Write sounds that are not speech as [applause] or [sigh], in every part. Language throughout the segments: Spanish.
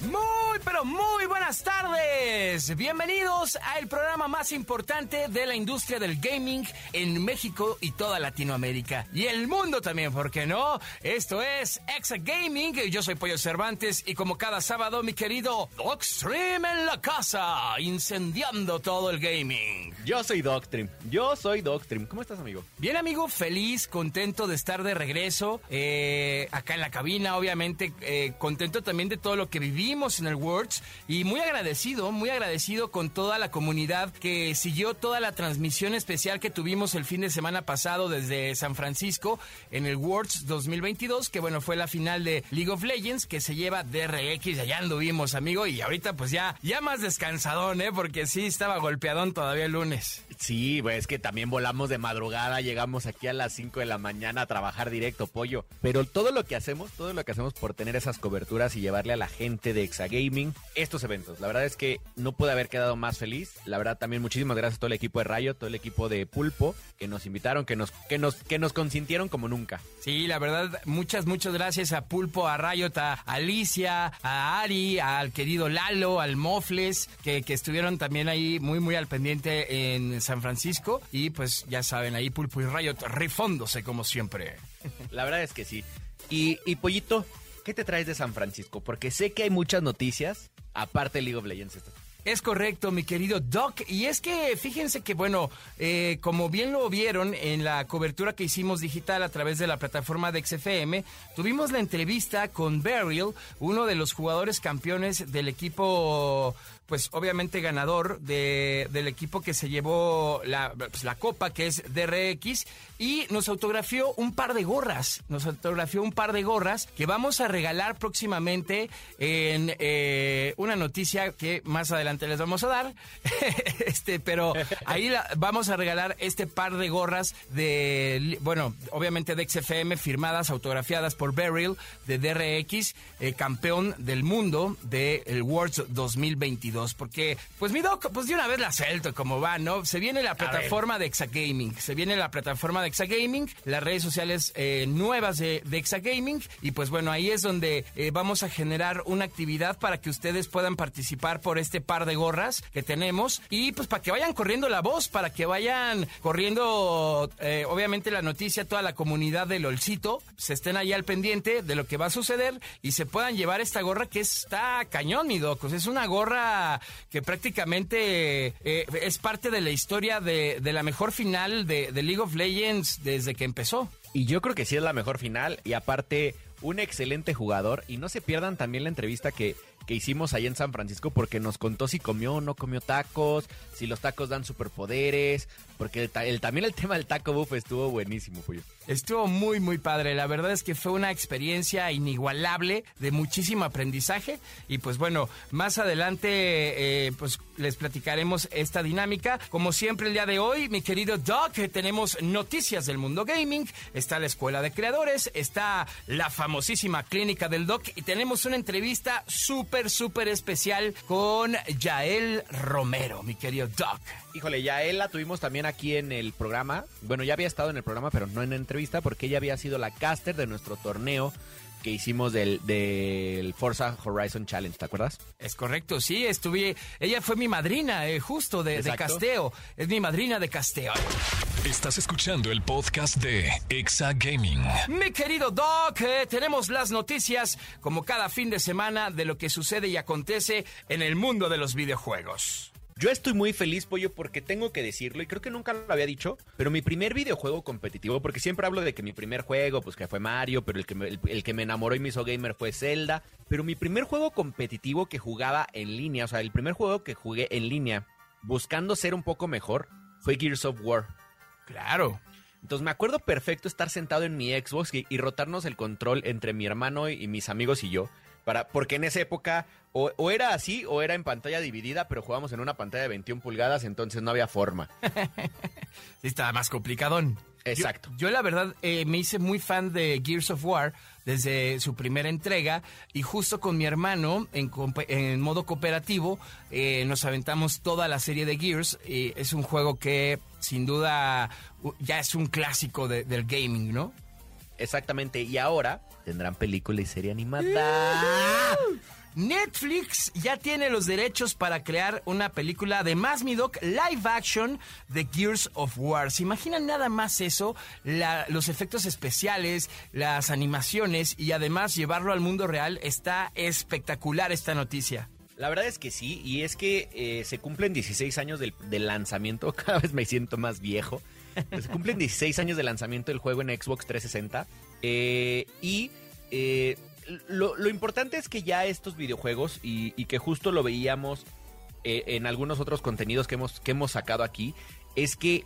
Muy, pero muy buenas tardes. Bienvenidos al programa más importante de la industria del gaming en México y toda Latinoamérica. Y el mundo también, ¿por qué no? Esto es Exa Gaming. Yo soy Pollo Cervantes y como cada sábado, mi querido Dogstream en la casa, incendiando todo el gaming. Yo soy Doctrim. Yo soy Doctrim. ¿Cómo estás, amigo? Bien, amigo, feliz, contento de estar de regreso eh, acá en la cabina, obviamente, eh, contento también de todo lo que vivimos en el Worlds y muy agradecido, muy agradecido con toda la comunidad que siguió toda la transmisión especial que tuvimos el fin de semana pasado desde San Francisco en el Worlds 2022, que bueno, fue la final de League of Legends que se lleva DRX, allá anduvimos, amigo, y ahorita pues ya, ya más descansadón, ¿eh? Porque sí estaba golpeadón todavía el lunes. Sí, pues es que también volamos de madrugada, llegamos aquí a las 5 de la mañana a trabajar directo, pollo. Pero todo lo que hacemos, todo lo que hacemos por tener esas coberturas y llevarle a la gente de Exagaming estos eventos. La verdad es que no pude haber quedado más feliz. La verdad también muchísimas gracias a todo el equipo de Rayo, todo el equipo de Pulpo que nos invitaron, que nos que nos que nos consintieron como nunca. Sí, la verdad, muchas, muchas gracias a Pulpo, a Rayot, a Alicia, a Ari, al querido Lalo, al Mofles, que, que estuvieron también ahí muy, muy al pendiente en San Francisco. Y pues ya saben, ahí Pulpo y Rayot rifándose como siempre. La verdad es que sí. Y, y Pollito, ¿qué te traes de San Francisco? Porque sé que hay muchas noticias, aparte League of Legends. Es correcto, mi querido Doc. Y es que fíjense que, bueno, eh, como bien lo vieron en la cobertura que hicimos digital a través de la plataforma de XFM, tuvimos la entrevista con Beryl, uno de los jugadores campeones del equipo, pues obviamente ganador de, del equipo que se llevó la, pues, la copa, que es DRX, y nos autografió un par de gorras. Nos autografió un par de gorras que vamos a regalar próximamente en eh, una noticia que más adelante les vamos a dar. [laughs] este, pero ahí la- vamos a regalar este par de gorras de, bueno, obviamente de XFM, firmadas, autografiadas por Beryl de DRX, eh, campeón del mundo del Worlds 2022. Porque, pues mi doc, pues de una vez la suelto como va, ¿no? Se viene la plataforma de Exagaming, se viene la plataforma de Exagaming, las redes sociales eh, nuevas de, de Exagaming, y pues bueno, ahí es donde eh, vamos a generar una actividad para que ustedes puedan participar por este par de gorras que tenemos, y pues para que vayan corriendo la voz, para que vayan corriendo, eh, obviamente la noticia, toda la comunidad del Olcito, se estén ahí al pendiente de lo que va a suceder y se puedan llevar esta gorra que está cañón, mi doc. O sea, es una gorra que prácticamente eh, es parte de la historia de, la mejor final de League of Legends desde que empezó. Y yo creo que sí es la mejor final. Y aparte, un excelente jugador. Y no se pierdan también la entrevista que, que hicimos ahí en San Francisco porque nos contó si comió o no comió tacos, si los tacos dan superpoderes. Porque el ta- el- también el tema del taco buff estuvo buenísimo, pollo. Estuvo muy, muy padre. La verdad es que fue una experiencia inigualable de muchísimo aprendizaje. Y pues bueno, más adelante eh, pues les platicaremos esta dinámica. Como siempre el día de hoy, mi querido Doc, tenemos noticias del mundo gaming. Está la Escuela de Creadores, está la famosísima Clínica del Doc y tenemos una entrevista súper, súper especial con Yael Romero, mi querido Doc. Híjole, ya él la tuvimos también aquí en el programa. Bueno, ya había estado en el programa, pero no en entrevista, porque ella había sido la caster de nuestro torneo que hicimos del, del Forza Horizon Challenge, ¿te acuerdas? Es correcto, sí, estuve. Ella fue mi madrina, eh, justo de, de casteo. Es mi madrina de casteo. Estás escuchando el podcast de Exa Gaming. Mi querido Doc, eh, tenemos las noticias, como cada fin de semana, de lo que sucede y acontece en el mundo de los videojuegos. Yo estoy muy feliz, Pollo, porque tengo que decirlo, y creo que nunca lo había dicho, pero mi primer videojuego competitivo, porque siempre hablo de que mi primer juego, pues que fue Mario, pero el que me, el, el que me enamoró y me hizo gamer fue Zelda, pero mi primer juego competitivo que jugaba en línea, o sea, el primer juego que jugué en línea, buscando ser un poco mejor, fue Gears of War. Claro. Entonces me acuerdo perfecto estar sentado en mi Xbox y, y rotarnos el control entre mi hermano y mis amigos y yo Para, porque en esa época o, o era así o era en pantalla dividida, pero jugábamos en una pantalla de 21 pulgadas, entonces no había forma. [laughs] Sí, estaba más complicadón. Exacto. Yo, yo, la verdad eh, me hice muy fan de Gears of War desde su primera entrega y justo con mi hermano en, en modo cooperativo eh, nos aventamos toda la serie de Gears. y es un juego que sin duda ya es un clásico de- del gaming, ¿no? Exactamente. Y ahora tendrán película y serie animada. Netflix ya tiene los derechos para crear una película de más mi doc live action de Gears of War. ¿Se imaginan nada más eso? La- los efectos especiales, las animaciones y además llevarlo al mundo real. Está espectacular esta noticia. La verdad es que sí, y es que eh, se cumplen 16 años del, del lanzamiento, [laughs] cada vez me siento más viejo. Se cumplen 16 años de lanzamiento del juego en Xbox 360. eh, y eh, lo, importante es que ya estos videojuegos, y, que justo lo veíamos eh, en algunos otros contenidos que hemos, que hemos sacado aquí, es que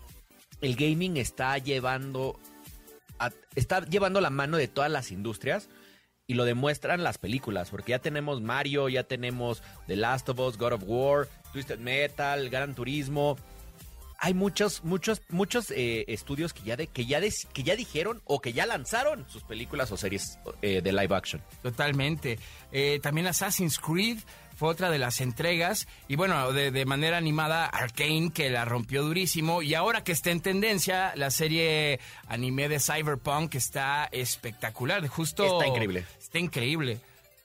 el gaming está llevando, está llevando la mano de todas las industrias y lo demuestran las películas, porque ya tenemos Mario, ya tenemos The Last of Us, God of War, Twisted Metal, Gran Turismo. Hay muchos, muchos, muchos eh, estudios que ya, de, que, ya que ya dijeron o que ya lanzaron sus películas o series eh, de live action. Totalmente. Eh, también Assassin's Creed fue otra de las entregas. Y bueno, de, de manera animada, Arkane, que la rompió durísimo. Y ahora que está en tendencia, la serie anime de Cyberpunk está espectacular. Justo. Está increíble. Está increíble.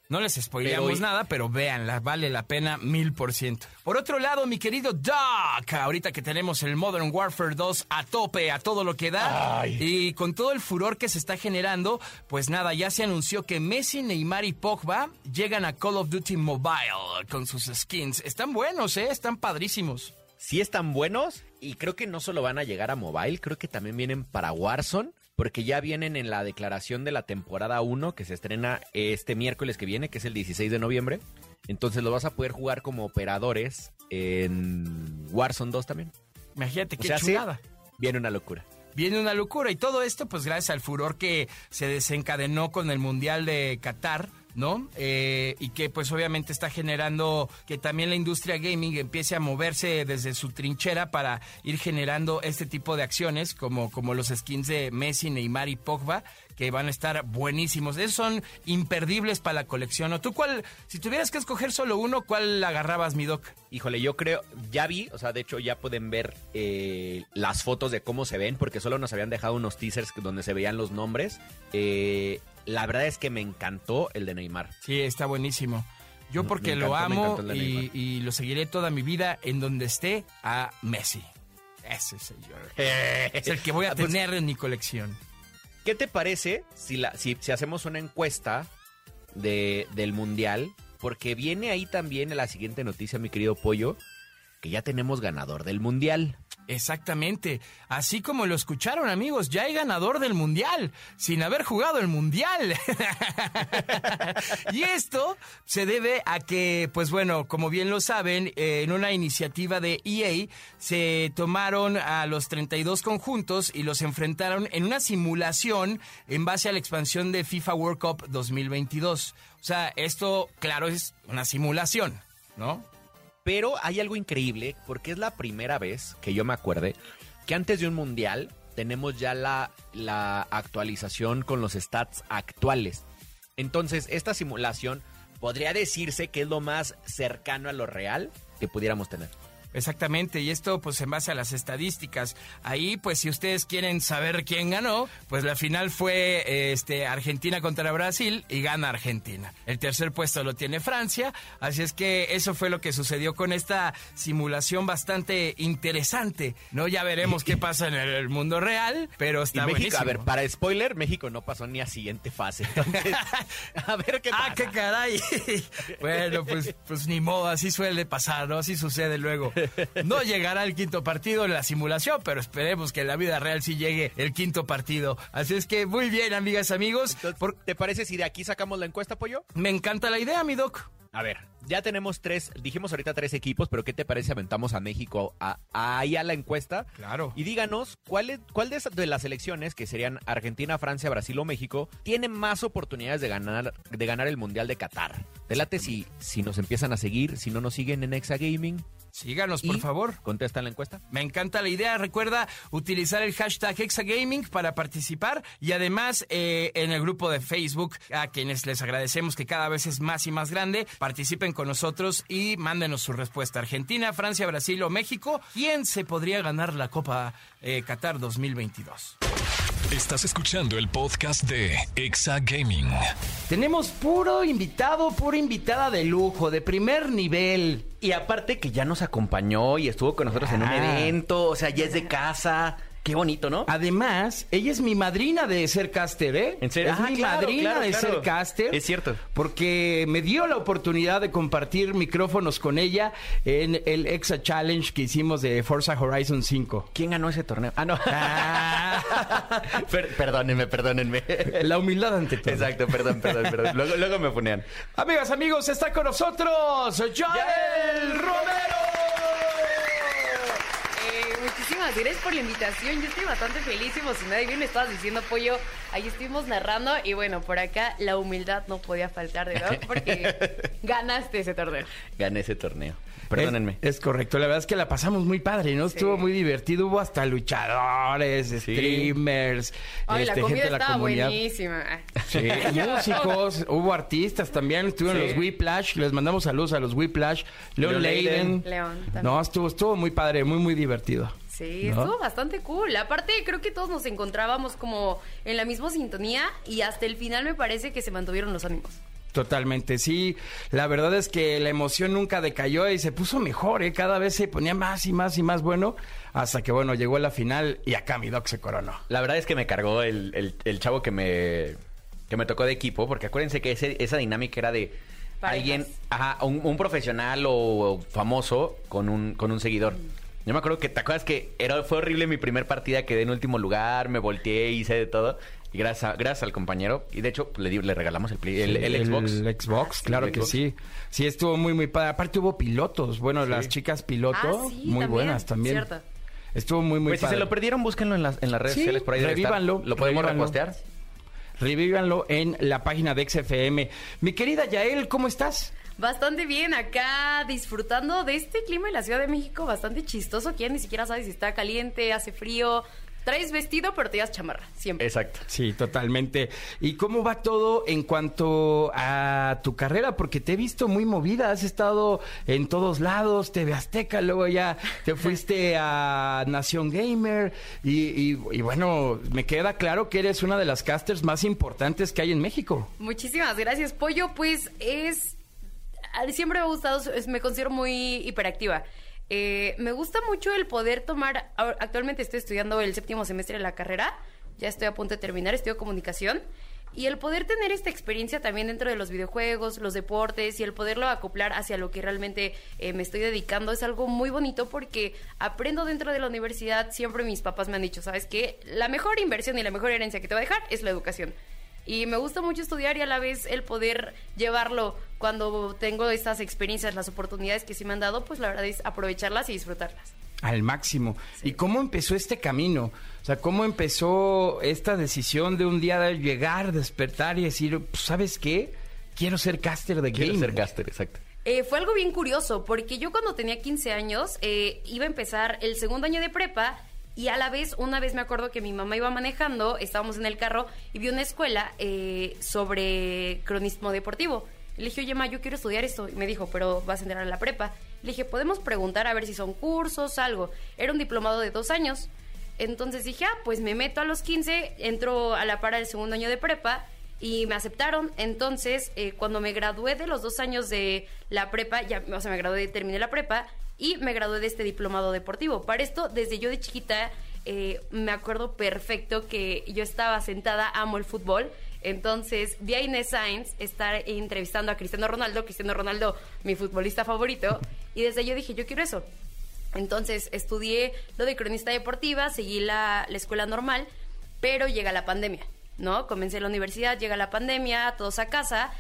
No les spoileamos Pero nada, pero véanla, vale la pena mil por ciento. Por otro lado, mi querido Doc, ahorita que tenemos el Modern Warfare 2 a tope, a todo lo que da, Ay. y con todo el furor que se está generando, pues nada, ya se anunció que Messi, Neymar y Pogba llegan a Call of Duty Mobile con sus skins. Están buenos, ¿eh? Están padrísimos. Sí están buenos y creo que no solo van a llegar a mobile, creo que también vienen para Warzone, porque ya vienen en la declaración de la temporada 1 que se estrena este miércoles que viene, que es el 16 de noviembre. Entonces lo vas a poder jugar como operadores en Warzone 2 también. Imagínate O qué sí, chulada. viene una locura. Viene una locura y todo esto pues gracias al furor que se desencadenó con el Mundial de Qatar, ¿no? Eh, y que pues obviamente está generando que también la industria gaming empiece a moverse desde su trinchera para ir generando este tipo de acciones como, como los skins de Messi, Neymar y Pogba que van a estar buenísimos. Esos son imperdibles para la colección. ¿O tú cuál, si tuvieras que escoger solo uno, cuál agarrabas, mi doc? Híjole, yo creo, ya vi, o sea, de hecho ya pueden ver eh, las fotos de cómo se ven, porque solo nos habían dejado unos teasers donde se veían los nombres. Eh, la verdad es que me encantó el de Neymar. Sí, está buenísimo. Yo porque encantó, lo amo y, lo seguiré toda mi vida en donde esté a Messi. Ese señor. [laughs] Es el que voy a Ah, pues, tener en mi colección. ¿Qué te parece si, la, si, si hacemos una encuesta de, del Mundial? Porque viene ahí también la siguiente noticia, mi querido Pollo, que ya tenemos ganador del Mundial. Exactamente. Así como lo escucharon, amigos, ya hay ganador del Mundial, sin haber jugado el Mundial. [laughs] y esto se debe a que, pues bueno, como bien lo saben, eh, en una iniciativa de EA se tomaron a los 32 conjuntos y los enfrentaron en una simulación en base a la expansión de FIFA World Cup 2022. O sea, esto, claro, es una simulación, ¿no? Pero hay algo increíble, porque es la primera vez que yo me acuerde que antes de un mundial tenemos ya la, la actualización con los stats actuales. Entonces, esta simulación podría decirse que es lo más cercano a lo real que pudiéramos tener. Exactamente, y esto pues en base a las estadísticas. Ahí pues si ustedes quieren saber quién ganó, pues la final fue este Argentina contra Brasil y gana Argentina. El tercer puesto lo tiene Francia, así es que eso fue lo que sucedió con esta simulación bastante interesante. No ya veremos qué pasa en el mundo real, pero está y México, buenísimo. a ver, para spoiler, México no pasó ni a siguiente fase. Entonces, [laughs] a ver qué [laughs] pasa. Ah, qué caray. [laughs] bueno, pues, pues ni modo, así suele pasar, ¿no? Así sucede luego. [laughs] No llegará el quinto partido en la simulación, pero esperemos que en la vida real sí llegue el quinto partido. Así es que muy bien, amigas, amigos. Entonces, Por- ¿Te parece si de aquí sacamos la encuesta, Pollo? Me encanta la idea, mi doc. A ver, ya tenemos tres, dijimos ahorita tres equipos, pero ¿qué te parece aventamos a México a, a- ahí a la encuesta? Claro. Y díganos, ¿cuál, es- cuál de, de las selecciones, que serían Argentina, Francia, Brasil o México, tiene más oportunidades de ganar, de ganar el Mundial de Qatar? ¿Te late si, si nos empiezan a seguir, si no nos siguen en Exa Gaming? Síganos, por favor. Contestan la encuesta. Me encanta la idea. Recuerda utilizar el hashtag Exagaming para participar y además eh, en el grupo de Facebook, a quienes les agradecemos que cada vez es más y más grande, participen con nosotros y mándenos su respuesta. Argentina, Francia, Brasil o México, ¿quién se podría ganar la Copa eh, Qatar 2022? Estás escuchando el podcast de Exa Gaming. Tenemos puro invitado, pura invitada de lujo, de primer nivel. Y aparte que ya nos acompañó y estuvo con nosotros en un Ah. evento, o sea, ya es de casa. Qué bonito, ¿no? Además, ella es mi madrina de ser caster, ¿eh? ¿En serio? Es Ah, mi claro, madrina claro, de claro. ser caster. Es cierto. Porque me dio la oportunidad de compartir micrófonos con ella en el Exa Challenge que hicimos de Forza Horizon 5. ¿Quién ganó ese torneo? Ah, no. Ah. [laughs] Per- perdónenme, perdónenme. la humildad ante todo. Exacto, perdón, perdón, perdón. Luego, luego me ponían. Amigas, amigos, está con nosotros Joel Romero. Muchísimas gracias por la invitación. Yo estoy bastante feliz y emocionada. Y bien me estabas diciendo, Pollo, ahí estuvimos narrando. Y bueno, por acá la humildad no podía faltar de verdad [laughs] porque ganaste ese torneo. Gané ese torneo. Perdónenme. Es, es correcto, la verdad es que la pasamos muy padre, ¿no? Estuvo muy divertido, hubo hasta luchadores, streamers, Ay, la este, comida gente de la estaba comunidad. buenísima. Sí, [laughs] músicos, hubo artistas también, estuvieron Sí. los Whiplash, les mandamos saludos a los Whiplash, Leon Leon Leiden. También. No, estuvo, estuvo muy padre, muy, muy divertido. Sí, ¿No? estuvo bastante cool. Aparte, creo que todos nos encontrábamos como en la misma sintonía y hasta el final me parece que se mantuvieron los ánimos. Totalmente, sí. La verdad es que la emoción nunca decayó y se puso mejor, ¿eh? Cada vez se ponía más y más y más bueno, hasta que, bueno, llegó la final y acá mi doc se coronó. La verdad es que me cargó el, el- el chavo que me, que me tocó de equipo, porque acuérdense que ese- esa dinámica era de Parejas. alguien, ajá, un, un profesional o famoso con un, con un seguidor. Yo me acuerdo que, ¿te acuerdas que era, fue horrible mi primer partida? Quedé en último lugar, me volteé, hice de todo. Y gracias, a- gracias al compañero. Y de hecho, le, di- le regalamos el, play- el, el Xbox. El Xbox, claro el que Xbox. sí. Sí, estuvo muy, muy padre. Aparte hubo pilotos. Bueno, las chicas piloto, Ah, sí, muy también, buenas también. cierto. Estuvo muy, muy Pues si padre. se lo perdieron, búsquenlo en las, en las redes Sí, sociales. Por ahí revívanlo, Lo podemos revívanlo. repostear. Revívanlo en la página de XFM. Mi querida Yael, ¿cómo estás? Bastante bien, acá disfrutando de este clima en la Ciudad de México, bastante chistoso, que ya ni siquiera sabes si está caliente, hace frío. Traes vestido, pero te llevas chamarra, siempre. Exacto. Sí, totalmente. ¿Y cómo va todo en cuanto a tu carrera? Porque te he visto muy movida, has estado en todos lados, TV Azteca, luego ya te [laughs] fuiste a Nación Gamer y, y- y bueno, me queda claro que eres una de las casters más importantes que hay en México. Muchísimas gracias, Pollo. Pues es. Siempre me ha gustado, me considero muy hiperactiva. Eh, me gusta mucho el poder tomar. Actualmente estoy estudiando el séptimo semestre de la carrera. Ya estoy a punto de terminar, estudio comunicación. Y el poder tener esta experiencia también dentro de los videojuegos, los deportes y el poderlo acoplar hacia lo que realmente eh, me estoy dedicando es algo muy bonito porque aprendo dentro de la universidad. Siempre mis papás me han dicho, ¿sabes qué? La mejor inversión y la mejor herencia que te va a dejar es la educación. Y me gusta mucho estudiar y a la vez el poder llevarlo cuando tengo estas experiencias, las oportunidades que sí me han dado, pues la verdad es aprovecharlas y disfrutarlas. Al máximo. ¿Y cómo empezó este camino? O sea, ¿cómo empezó esta decisión de un día de llegar, despertar y decir, pues, ¿sabes qué? Quiero ser caster de Quiero ser caster, exacto. Eh, fue algo bien curioso, porque yo cuando tenía 15 años eh, iba a empezar el segundo año de prepa y a la vez, una vez me acuerdo que mi mamá iba manejando, estábamos en el carro y vi una escuela eh, sobre cronismo deportivo. Le dije, oye, ma, yo quiero estudiar esto. Y me dijo, pero vas a entrar a la prepa. Le dije, podemos preguntar a ver si son cursos, algo. Era un diplomado de dos años. Entonces dije, ah, pues me meto a los 15, entro a la para del segundo año de prepa y me aceptaron. Entonces, eh, cuando me gradué de los dos años de la prepa, ya, o sea, me gradué, terminé la prepa y me gradué de este diplomado deportivo. Para esto, desde yo de chiquita, eh, me acuerdo perfecto que yo estaba sentada, amo el fútbol. Entonces vi a Inés Sainz estar entrevistando a Cristiano Ronaldo, Cristiano Ronaldo, mi futbolista favorito, y desde yo dije, yo quiero eso. Entonces estudié lo de cronista deportiva, seguí la, la escuela normal, pero llega la pandemia, ¿no? Comencé la universidad, llega la pandemia, todos a casa,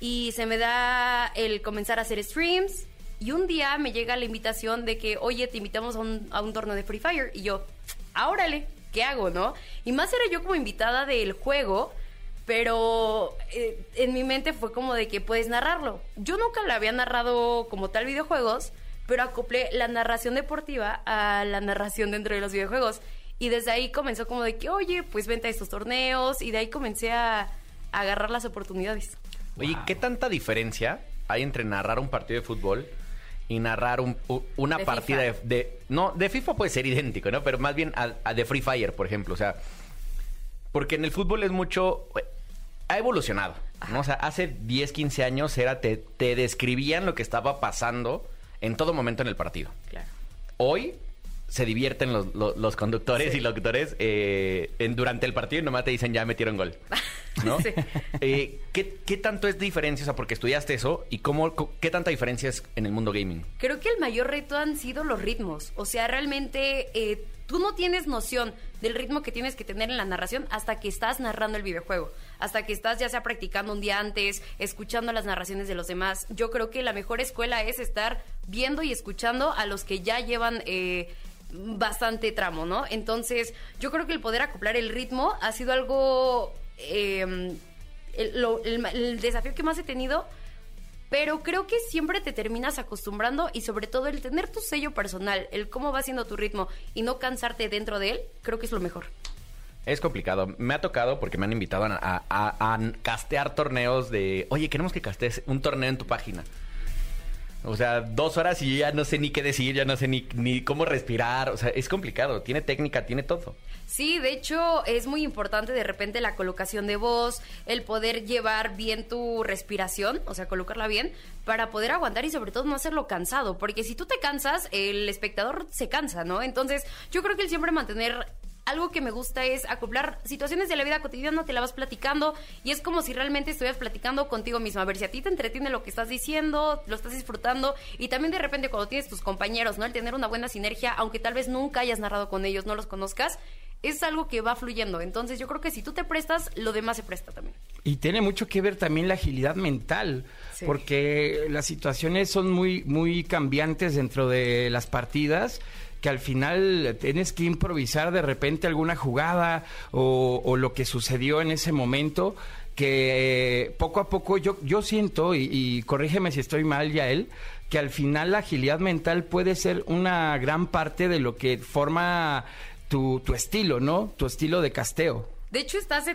y se me da el comenzar a hacer streams, y un día me llega la invitación de que, oye, te invitamos a un, torneo de Free Fire, y yo, ah, órale, ¿qué hago, no? Y más era yo como invitada del juego, pero eh, en mi mente fue como de que puedes narrarlo. Yo nunca le había narrado como tal videojuegos, pero acoplé la narración deportiva a la narración dentro de los videojuegos. Y desde ahí comenzó como de que, oye, pues vente a estos torneos. Y de ahí comencé a, a agarrar las oportunidades. Oye, ¿qué tanta diferencia hay entre narrar un partido de fútbol y narrar un- u- una De partida de, No, de FIFA puede ser idéntico, ¿no? Pero más bien a, a de Free Fire, por ejemplo. O sea, porque en el fútbol es mucho... Ha evolucionado, ¿no? O sea, hace 10, 15 años era te, te describían lo que estaba pasando en todo momento en el partido. Claro. Hoy se divierten los, los- los conductores y locutores eh, en- durante el partido y nomás te dicen ya metieron gol. [laughs] ¿No? Sí. Eh, ¿qué, qué tanto es diferencia? O sea, porque estudiaste eso y cómo, qué tanta diferencia es en el mundo gaming. Creo que el mayor reto han sido los ritmos. O sea, realmente eh, tú no tienes noción del ritmo que tienes que tener en la narración hasta que estás narrando el videojuego. Hasta que estás ya sea practicando un día antes, escuchando las narraciones de los demás. Yo creo que la mejor escuela es estar viendo y escuchando a los que ya llevan... eh, bastante tramo, ¿no? Entonces, yo creo que el poder acoplar el ritmo ha sido algo eh, el, lo- el desafío que más he tenido pero creo que siempre te terminas acostumbrando y sobre todo el tener tu sello personal, el cómo va siendo tu ritmo y no cansarte dentro de él, creo que es lo mejor. Es complicado. Me ha tocado porque me han invitado a- a castear torneos de, oye, queremos que castees un torneo en tu página. O sea, dos horas y ya no sé ni qué decir, ya no sé ni, ni cómo respirar. O sea, es complicado. Tiene técnica, tiene todo. Sí, de hecho es muy importante de repente la colocación de voz, el poder llevar bien tu respiración, o sea, colocarla bien, para poder aguantar y sobre todo no hacerlo cansado, porque si tú te cansas, el espectador se cansa, ¿no? Entonces, yo creo que el siempre mantener algo que me gusta es acoplar situaciones de la vida cotidiana, te la vas platicando y es como si realmente estuvieras platicando contigo misma. A ver si a ti te entretiene lo que estás diciendo, lo estás disfrutando y también de repente cuando tienes tus compañeros, ¿no? El tener una buena sinergia, aunque tal vez nunca hayas narrado con ellos, no los conozcas, es algo que va fluyendo. Entonces yo creo que si tú te prestas, lo demás se presta también. Y tiene mucho que ver también la agilidad mental, Sí. porque las situaciones son muy, muy cambiantes dentro de las partidas que al final tienes que improvisar de repente alguna jugada o, lo que sucedió en ese momento que poco a poco yo, yo siento, y, corrígeme si estoy mal, Yael, que al final la agilidad mental puede ser una gran parte de lo que forma tu, tu estilo, ¿no? Tu estilo de casteo. De hecho, estás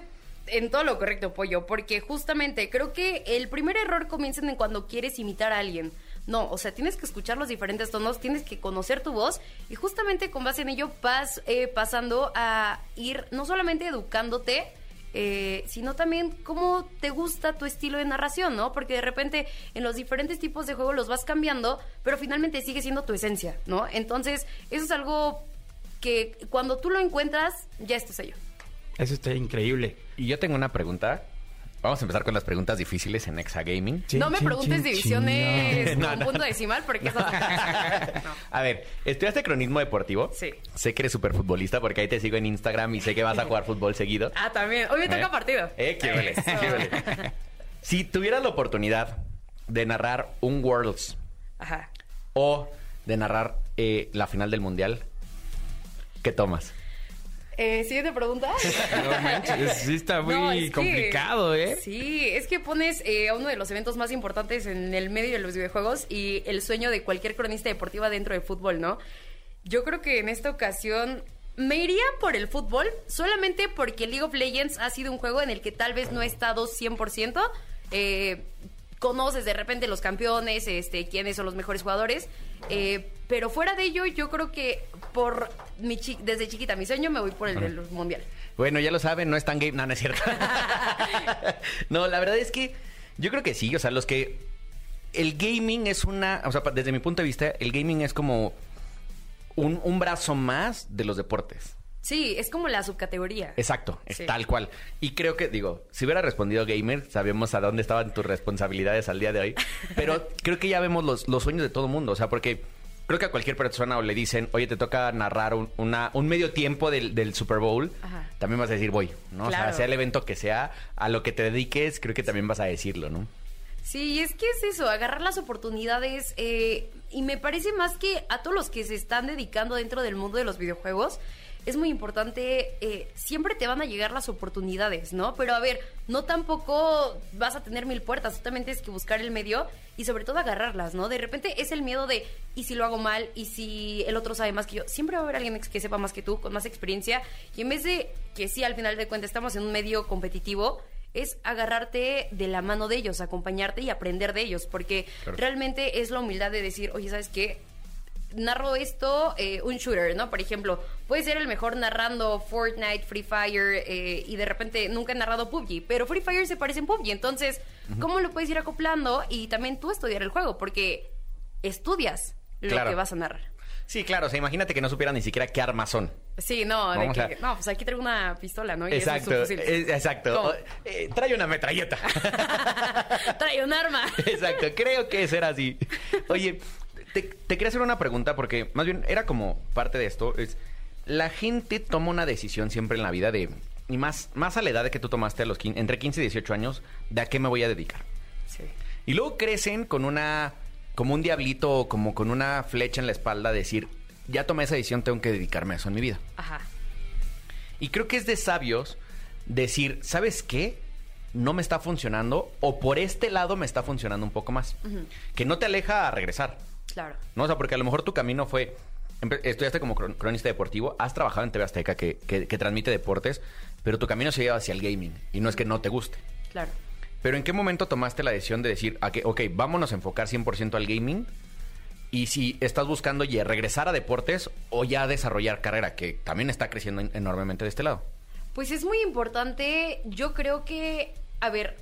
en todo lo correcto, Pollo, porque justamente creo que el primer error comienza en cuando quieres imitar a alguien. No, o sea, tienes que escuchar los diferentes tonos, tienes que conocer tu voz y justamente con base en ello vas eh, pasando a ir no solamente educándote, eh, sino también cómo te gusta tu estilo de narración, ¿no? Porque de repente en los diferentes tipos de juego los vas cambiando, pero finalmente sigue siendo tu esencia, ¿no? Entonces, eso es algo que cuando tú lo encuentras, ya es tu sello. Eso está increíble. Y yo tengo una pregunta. Vamos a empezar con las preguntas difíciles en Exa Gaming. Chin, no me chin, preguntes chin, divisiones chin. No, con no. punto decimal porque eso... No. [laughs] A ver, ¿estudiaste cronismo deportivo? Sí. Sé que eres súper futbolista porque ahí te sigo en Instagram y sé que vas a jugar fútbol seguido. Ah, también. Hoy me toca ¿Eh? partido. Eh, qué vale, qué vale. Si tuvieras la oportunidad de narrar un Worlds Ajá. o de narrar eh, la final del Mundial, ¿qué tomas? Eh, Siguiente pregunta. [laughs] No manches, sí está muy No, es que- complicado, ¿eh? Sí, es que pones eh, a uno de los eventos más importantes en el medio de los videojuegos y el sueño de cualquier cronista deportiva dentro de fútbol, ¿no? Yo creo que en esta ocasión me iría por el fútbol solamente porque League of Legends ha sido un juego en el que tal vez no he estado 100%. Eh, conoces de repente los campeones, este, quiénes son los mejores jugadores, eh, pero fuera de ello yo creo que por mi chi- desde chiquita mi sueño me voy por el del mundial. Bueno, ya lo saben, no es tan game. No, no es cierto. [laughs] no, la verdad es que yo creo que sí. O sea, los que. El gaming es una. O sea, desde mi punto de vista, el gaming es como un, un brazo más de los deportes. Sí, es como la subcategoría. Exacto, es Sí. tal cual. Y creo que, digo, si hubiera respondido gamer, sabemos a dónde estaban tus responsabilidades al día de hoy. Pero [laughs] creo que ya vemos los, los sueños de todo mundo. O sea, porque creo que a cualquier persona o le dicen, oye, te toca narrar un, una- un medio tiempo del, del Super Bowl, Ajá. también vas a decir, voy, ¿no? O sea, sea el evento que sea, a lo que te dediques, creo que también vas a decirlo, ¿no? Sí, es que es eso, agarrar las oportunidades eh, y me parece más que a todos los que se están dedicando dentro del mundo de los videojuegos, es muy importante, eh, siempre te van a llegar las oportunidades, ¿no? Pero a ver, no tampoco vas a tener mil puertas, tú también tienes que buscar el medio y sobre todo agarrarlas, ¿no? De repente es el miedo de, ¿y si lo hago mal? ¿Y si el otro sabe más que yo? Siempre va a haber alguien que sepa más que tú, con más experiencia, y en vez de que sí, al final de cuentas estamos en un medio competitivo, es agarrarte de la mano de ellos, acompañarte y aprender de ellos, porque realmente es la humildad de decir, oye, ¿sabes qué? Narro esto, eh, un shooter, ¿no? Por ejemplo, puede ser el mejor narrando Fortnite, Free Fire, eh, y de repente nunca he narrado PUBG, pero Free Fire se parece en PUBG, entonces, ¿cómo lo puedes ir acoplando? Y también tú estudiar el juego, porque estudias lo Claro. que vas a narrar. Sí, claro. O sea, imagínate que no supieran ni siquiera qué armas son. Sí, no, de que, a- no, pues aquí traigo una pistola, ¿no? Y es Exacto, un fusil. es- exacto. Eh, trae una metralleta. [laughs] Trae un arma. [laughs] Exacto, creo que será así. [laughs] Oye, te, te quería hacer una pregunta porque más bien era como parte de esto. Es, la gente toma una decisión siempre en la vida de, y más, más a la edad de que tú tomaste a los 15 entre 15 y 18 años, de a qué me voy a dedicar. Sí. Y luego crecen con una, como un diablito, o como con una flecha en la espalda, decir, ya tomé esa decisión, tengo que dedicarme a eso en mi vida. Ajá. Y creo que es de sabios decir, ¿sabes qué? No me está funcionando o por este lado me está funcionando un poco más. Que no te aleja a regresar. Claro. ¿no? O sea, porque a lo mejor tu camino fue... Estudiaste como cron- cronista deportivo, has trabajado en TV Azteca que, que- que transmite deportes, pero tu camino se lleva hacia el gaming y no es que no te guste. Claro. Pero ¿en qué momento tomaste la decisión de decir, a que, ok, vámonos a enfocar 100% al gaming? Y si estás buscando ya regresar a deportes o ya desarrollar carrera, que también está creciendo en- enormemente de este lado. Pues es muy importante, yo creo que, a ver,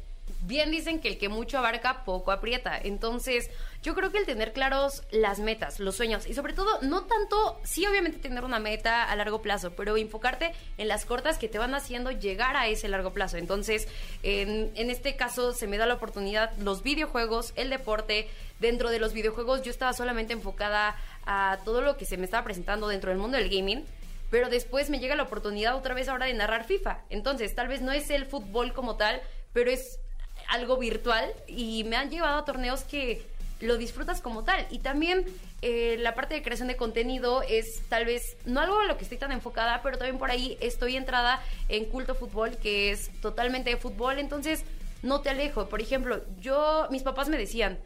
bien dicen que el que mucho abarca, poco aprieta. Entonces, yo creo que el tener claros las metas, los sueños, y sobre todo, no tanto, sí, obviamente tener una meta a largo plazo, pero enfocarte en las cortas que te van haciendo llegar a ese largo plazo. Entonces, en, este caso, se me da la oportunidad, los videojuegos, el deporte. Dentro de los videojuegos, yo estaba solamente enfocada a todo lo que se me estaba presentando dentro del mundo del gaming pero después me llega la oportunidad otra vez ahora de narrar FIFA. Entonces, tal vez no es el fútbol como tal, pero es algo virtual y me han llevado a torneos que lo disfrutas como tal. Y también eh, la parte de creación de contenido es tal vez no algo a lo que estoy tan enfocada, pero también por ahí estoy entrada en culto fútbol, que es totalmente de fútbol. Entonces, no te alejo. Por ejemplo, yo, mis papás me decían,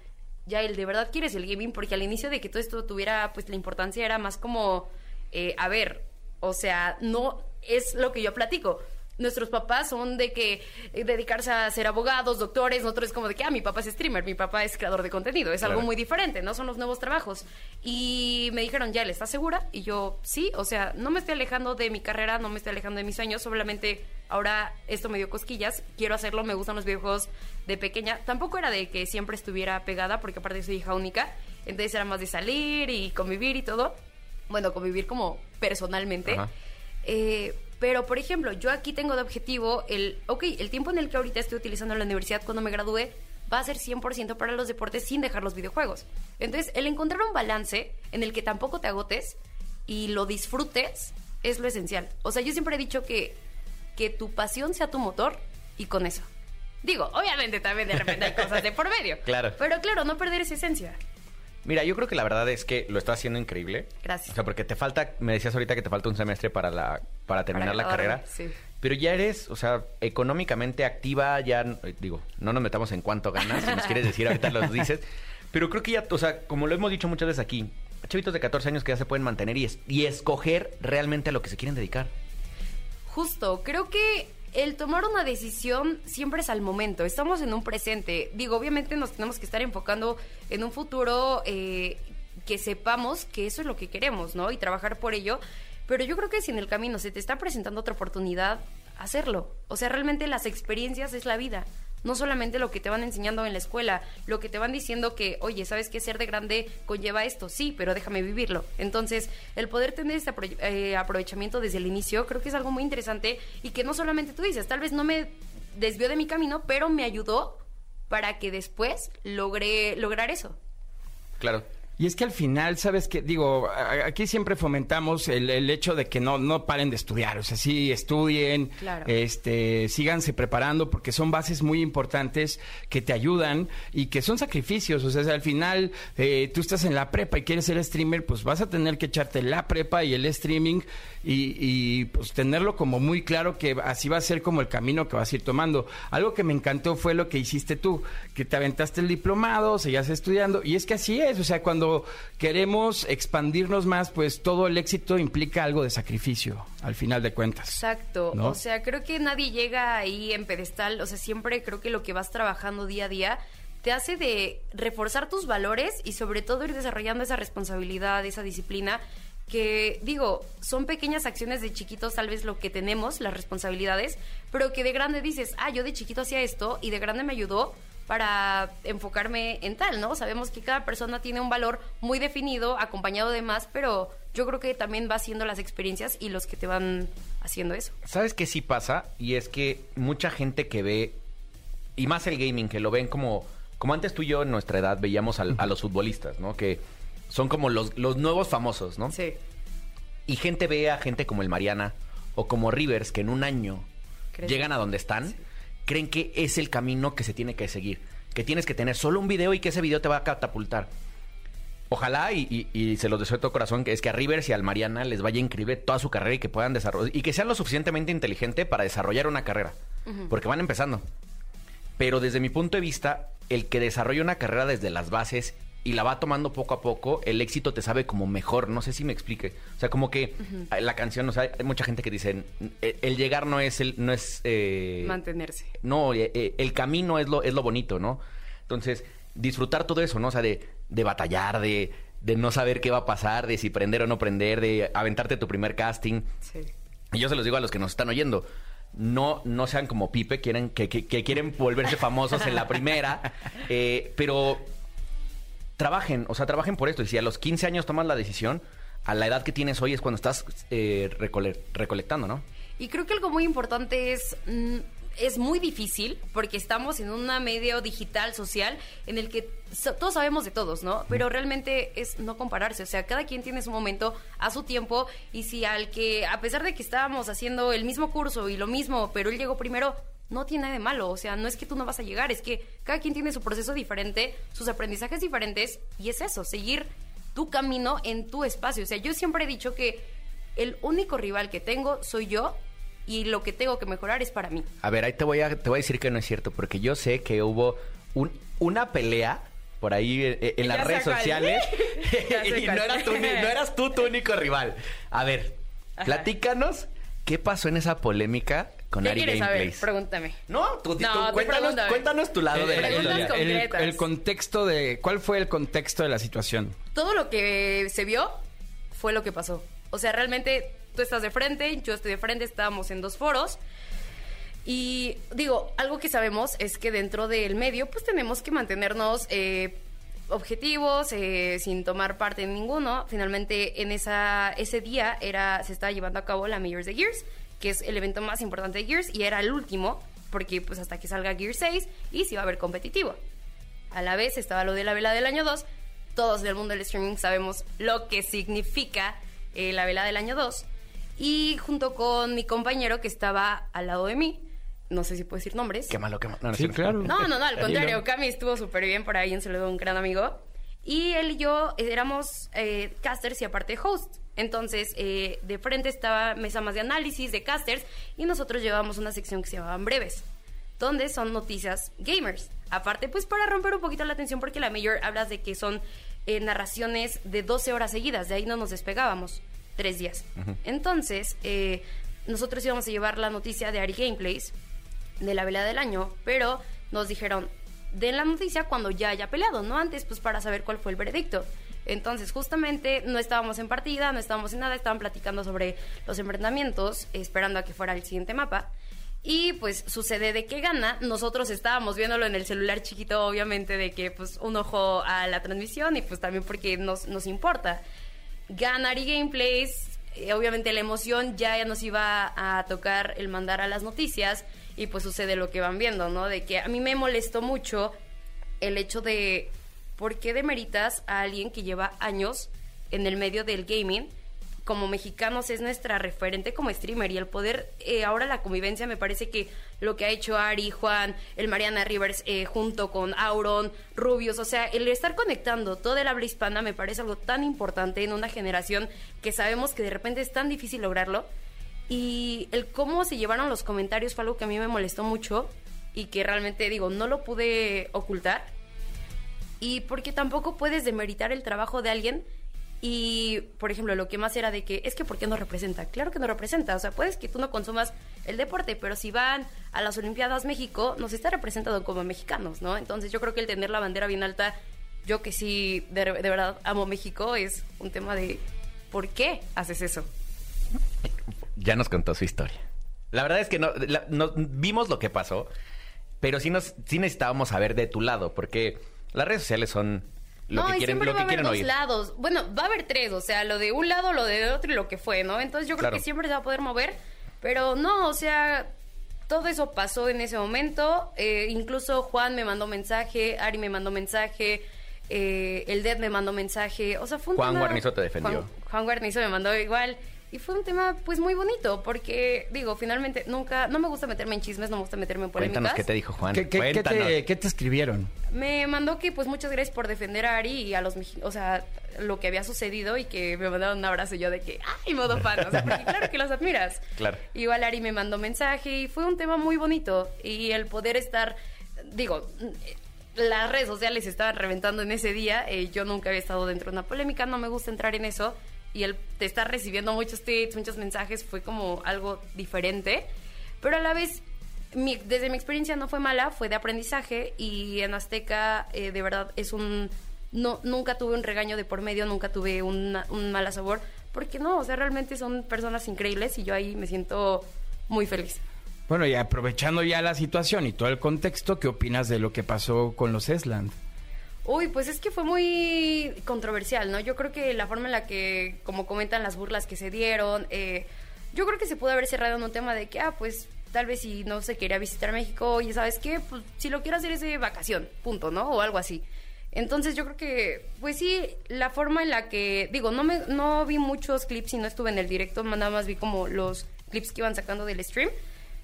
ya el de verdad quieres el gaming porque al inicio de que todo esto tuviera pues la importancia era más como eh, a ver o sea no es lo que yo platico nuestros papás son de que eh, dedicarse a ser abogados, doctores, nosotros es como de que, ah, mi papá es streamer, mi papá es creador de contenido, es algo muy diferente, ¿no? Son los nuevos trabajos. Y me dijeron, ya, ¿le estás segura? Y yo, sí, o sea, no me estoy alejando de mi carrera, no me estoy alejando de mis sueños, solamente ahora esto me dio cosquillas, quiero hacerlo, me gustan los videojuegos de pequeña. Tampoco era de que siempre estuviera pegada, porque aparte soy hija única, entonces era más de salir y convivir y todo. Bueno, convivir como personalmente. Eh, pero, por ejemplo, yo aquí tengo de objetivo el, ok, el tiempo en el que ahorita estoy utilizando en la universidad cuando me gradúe va a ser 100% para los deportes sin dejar los videojuegos. Entonces, el encontrar un balance en el que tampoco te agotes y lo disfrutes es lo esencial. O sea, yo siempre he dicho que, que tu pasión sea tu motor y con eso. Digo, obviamente también de repente hay cosas de por medio. [laughs] Claro. Pero claro, no perder esa esencia. Mira, yo creo que la verdad es que lo estás haciendo increíble. Gracias. O sea, porque te falta, me decías ahorita que te falta un semestre para la para terminar la carrera. sí. Pero ya eres, o sea, económicamente activa, ya, eh, digo, no nos metamos en cuánto ganas, si nos quieres decir ahorita los [laughs] dices. Pero creo que ya, o sea, como lo hemos dicho muchas veces aquí, chavitos de 14 años que ya se pueden mantener y, es- y escoger realmente a lo que se quieren dedicar. Justo, creo que el tomar una decisión siempre es al momento. Estamos en un presente. Digo, obviamente nos tenemos que estar enfocando en un futuro eh, que sepamos que eso es lo que queremos, ¿no? Y trabajar por ello. Pero yo creo que si en el camino se te está presentando otra oportunidad, hacerlo. O sea, realmente las experiencias es la vida. No solamente lo que te van enseñando en la escuela, lo que te van diciendo que, oye, ¿sabes qué? Ser de grande conlleva esto, sí, pero déjame vivirlo. Entonces, el poder tener este eh, aprovechamiento desde el inicio, creo que es algo muy interesante y que no solamente tú dices, tal vez no me desvió de mi camino, pero me ayudó para que después logré lograr eso. Claro. Y es que al final, ¿sabes qué? Digo, aquí siempre fomentamos el, el hecho de que no, no paren de estudiar. O sea, sí estudien, Claro. este, síganse preparando porque son bases muy importantes que te ayudan y que son sacrificios. O sea, al final eh, tú estás en la prepa y quieres ser streamer, pues vas a tener que echarte la prepa y el streaming y, y, pues tenerlo como muy claro que así va a ser como el camino que vas a ir tomando. Algo que me encantó fue lo que hiciste tú, que te aventaste el diplomado, seguías estudiando y es que así es. O sea, cuando queremos expandirnos más, pues todo el éxito implica algo de sacrificio, al final de cuentas. Exacto. ¿No? O sea, creo que nadie llega ahí en pedestal. O sea, siempre creo que lo que vas trabajando día a día te hace de reforzar tus valores y sobre todo ir desarrollando esa responsabilidad, esa disciplina que digo, son pequeñas acciones de chiquitos tal vez lo que tenemos, las responsabilidades, pero que de grande dices, ah, yo de chiquito hacía esto y de grande me ayudó para enfocarme en tal, ¿no? Sabemos que cada persona tiene un valor muy definido, acompañado de más, pero yo creo que también va haciendo las experiencias y los que te van haciendo eso. ¿Sabes qué sí pasa? Y es que mucha gente que ve, y más el gaming, que lo ven como, como antes tú y yo en nuestra edad veíamos al- a, los futbolistas, ¿no? Que son como los, los nuevos famosos, ¿no? Sí. Y gente ve a gente como el Mariana o como Rivers, que en un año llegan a donde están, creen que es el camino que se tiene que seguir. Que tienes que tener solo un video y que ese video te va a catapultar. Ojalá, y, y- y se los deseo de todo corazón, que es que a Rivers y al Mariana les vaya increíble toda su carrera y que puedan desarrollar, y que sean lo suficientemente inteligente para desarrollar una carrera. Porque van empezando. Pero desde mi punto de vista, el que desarrolla una carrera desde las bases y la va tomando poco a poco, el éxito te sabe como mejor. No sé si me explique. O sea, como que la canción, o sea, hay mucha gente que dice, el, el llegar no es el, no es eh, Mantenerse. no, eh, eh, el camino es lo, es lo bonito, ¿no? Entonces, disfrutar todo eso, ¿no? O sea, de, de batallar, de, de no saber qué va a pasar, de si prender o no prender, de aventarte tu primer casting. Sí. Y yo se los digo a los que nos están oyendo. No, no sean como Pipe, quieren, que, que- que quieren volverse famosos en la primera, [laughs] eh, pero trabajen, o sea, trabajen por esto. Y si a los 15 años tomas la decisión, a la edad que tienes hoy es cuando estás eh, recole- recolectando, ¿no? Y creo que algo muy importante es, mm, es muy difícil porque estamos en un medio digital, social, en el que so- todos sabemos de todos, ¿no? Pero realmente es no compararse, o sea, cada quien tiene su momento a su tiempo y si al que, a pesar de que estábamos haciendo el mismo curso y lo mismo, pero él llegó primero, no tiene nada de malo, o sea, no es que tú no vas a llegar, es que cada quien tiene su proceso diferente, sus aprendizajes diferentes y es eso, seguir tu camino en tu espacio. O sea, yo siempre he dicho que el único rival que tengo soy yo y lo que tengo que mejorar es para mí. A ver, ahí te voy a, te voy a decir que no es cierto, porque yo sé que hubo un- una pelea por ahí eh, eh, en Ya las redes sociales [laughs] [laughs] y no eras, tú, no eras tú tu único rival. A ver, platícanos qué pasó en esa polémica con ¿Qué Ari quieres saber? Pregúntame. No, tú, No, tú cuéntanos, pregúntame. cuéntanos tu lado de la historia. el, concretas. el contexto de... ¿Cuál fue el contexto de la situación? Todo lo que se vio fue lo que pasó. O sea, realmente tú estás de frente, yo estoy de frente, estábamos en dos foros. Y digo, algo que sabemos es que dentro del medio, pues tenemos que mantenernos eh, objetivos, eh, sin tomar parte en ninguno. Finalmente, en esa, ese día era, se estaba llevando a cabo la Majors de Gears, que es el evento más importante de Gears, y era el último, porque pues hasta que salga Gears 6 y se iba a ver competitivo. A la vez estaba lo de la vela del año 2. Todos del mundo del streaming sabemos lo que significa eh, la vela del año 2. Y junto con mi compañero que estaba al lado de mí, no sé si puedo decir nombres. Qué malo, qué malo. No, no, Sí, no. claro. No, no, no, al contrario, Cami estuvo súper bien por ahí, un saludo, un gran amigo. Y él y yo éramos eh, casters y aparte host. Entonces, eh, de frente estaba mesa más de análisis de casters y nosotros llevábamos una sección que se llamaban breves, donde son noticias gamers. Aparte, pues para romper un poquito la atención, porque la mayor hablas de que son eh, narraciones de 12 horas seguidas, de ahí no nos despegábamos, tres días. Entonces, eh, nosotros íbamos a llevar la noticia de Ari Gameplays, de la velada del año, pero nos dijeron, den la noticia cuando ya haya peleado, no antes, pues para saber cuál fue el veredicto. Entonces, justamente no estábamos en partida, no estábamos en nada, estaban platicando sobre los enfrentamientos, esperando a que fuera el siguiente mapa. Y pues sucede de que gana, nosotros estábamos viéndolo en el celular chiquito, obviamente, de que pues un ojo a la transmisión y pues también porque nos, nos importa. Gana Ari Gameplays, eh, obviamente la emoción ya nos iba a tocar el mandar a las noticias y pues sucede lo que van viendo, ¿no? De que a mí me molestó mucho el hecho de ¿por qué demeritas a alguien que lleva años en el medio del gaming? Como mexicanos es nuestra referente como streamer y el poder, eh, ahora la convivencia me parece que lo que ha hecho Ari, Juan, el Mariana Rivers eh, junto con Auron, Rubius, o sea, el estar conectando toda el habla hispana me parece algo tan importante en una generación que sabemos que de repente es tan difícil lograrlo y el cómo se llevaron los comentarios fue algo que a mí me molestó mucho y que realmente digo, no lo pude ocultar. Y porque tampoco puedes demeritar el trabajo de alguien y, por ejemplo, lo que más era de que es que ¿por qué no representa? Claro que no representa, o sea, puedes que tú no consumas el deporte, pero si van a las Olimpiadas México, nos está representado como mexicanos, ¿no? Entonces yo creo que el tener la bandera bien alta, yo que sí de, de verdad amo México, es un tema de ¿por qué haces eso? Ya nos contó su historia. La verdad es que no, la- no- vimos lo que pasó, pero sí, nos, sí necesitábamos saber de tu lado, porque las redes sociales son lo no, que y quieren, siempre lo va a haber quieren dos oír. lados. Bueno, va a haber tres, o sea, lo de un lado, lo de otro y lo que fue, ¿no? Entonces yo creo Claro. que siempre se va a poder mover, pero no, o sea, todo eso pasó en ese momento. eh, incluso Juan me mandó mensaje, Ari me mandó mensaje, eh, el Dead me mandó mensaje, o sea, fue un Juan tema- Guarnizo te defendió. Juan, Juan Guarnizo me mandó igual. Y fue un tema, pues, muy bonito, porque, digo, finalmente, nunca, no me gusta meterme en chismes, no me gusta meterme en polémicas. Cuéntanos qué te dijo Juan. ¿Qué, qué- qué Cuéntanos. te, qué te escribieron? Me mandó que, pues, muchas gracias por defender a Ari y a los mexicanos, o sea, lo que había sucedido y que me mandaron un abrazo y yo de que, ¡ay, modo fan! O sea, porque claro que los admiras. [laughs] Claro. Igual Ari me mandó mensaje y fue un tema muy bonito. Y el poder estar, digo, las redes sociales estaban reventando en ese día. eh, yo nunca había estado dentro de una polémica, no me gusta entrar en eso. Y el te estar recibiendo muchos tweets, muchos mensajes fue como algo diferente. Pero a la vez, mi- desde mi experiencia no fue mala, fue de aprendizaje. Y en Azteca, eh, de verdad, es un. No, nunca tuve un regaño de por medio, nunca tuve una- un mala sabor. Porque no, o sea, realmente son personas increíbles y yo ahí me siento muy feliz. Bueno, y aprovechando ya la situación y todo el contexto, ¿qué opinas de lo que pasó con los Esland? Uy, pues es que fue muy controversial, ¿no? Yo creo que la forma en la que, como comentan las burlas que se dieron, eh, yo creo que se pudo haber cerrado en un tema de que, ah, pues tal vez si no se quería visitar México, oye, ¿sabes qué? Pues si lo quiero hacer es de vacación, punto, ¿no? O algo así. Entonces yo creo que, pues sí, la forma en la que, digo, no me, no vi muchos clips y no estuve en el directo, nada más vi como los clips que iban sacando del stream,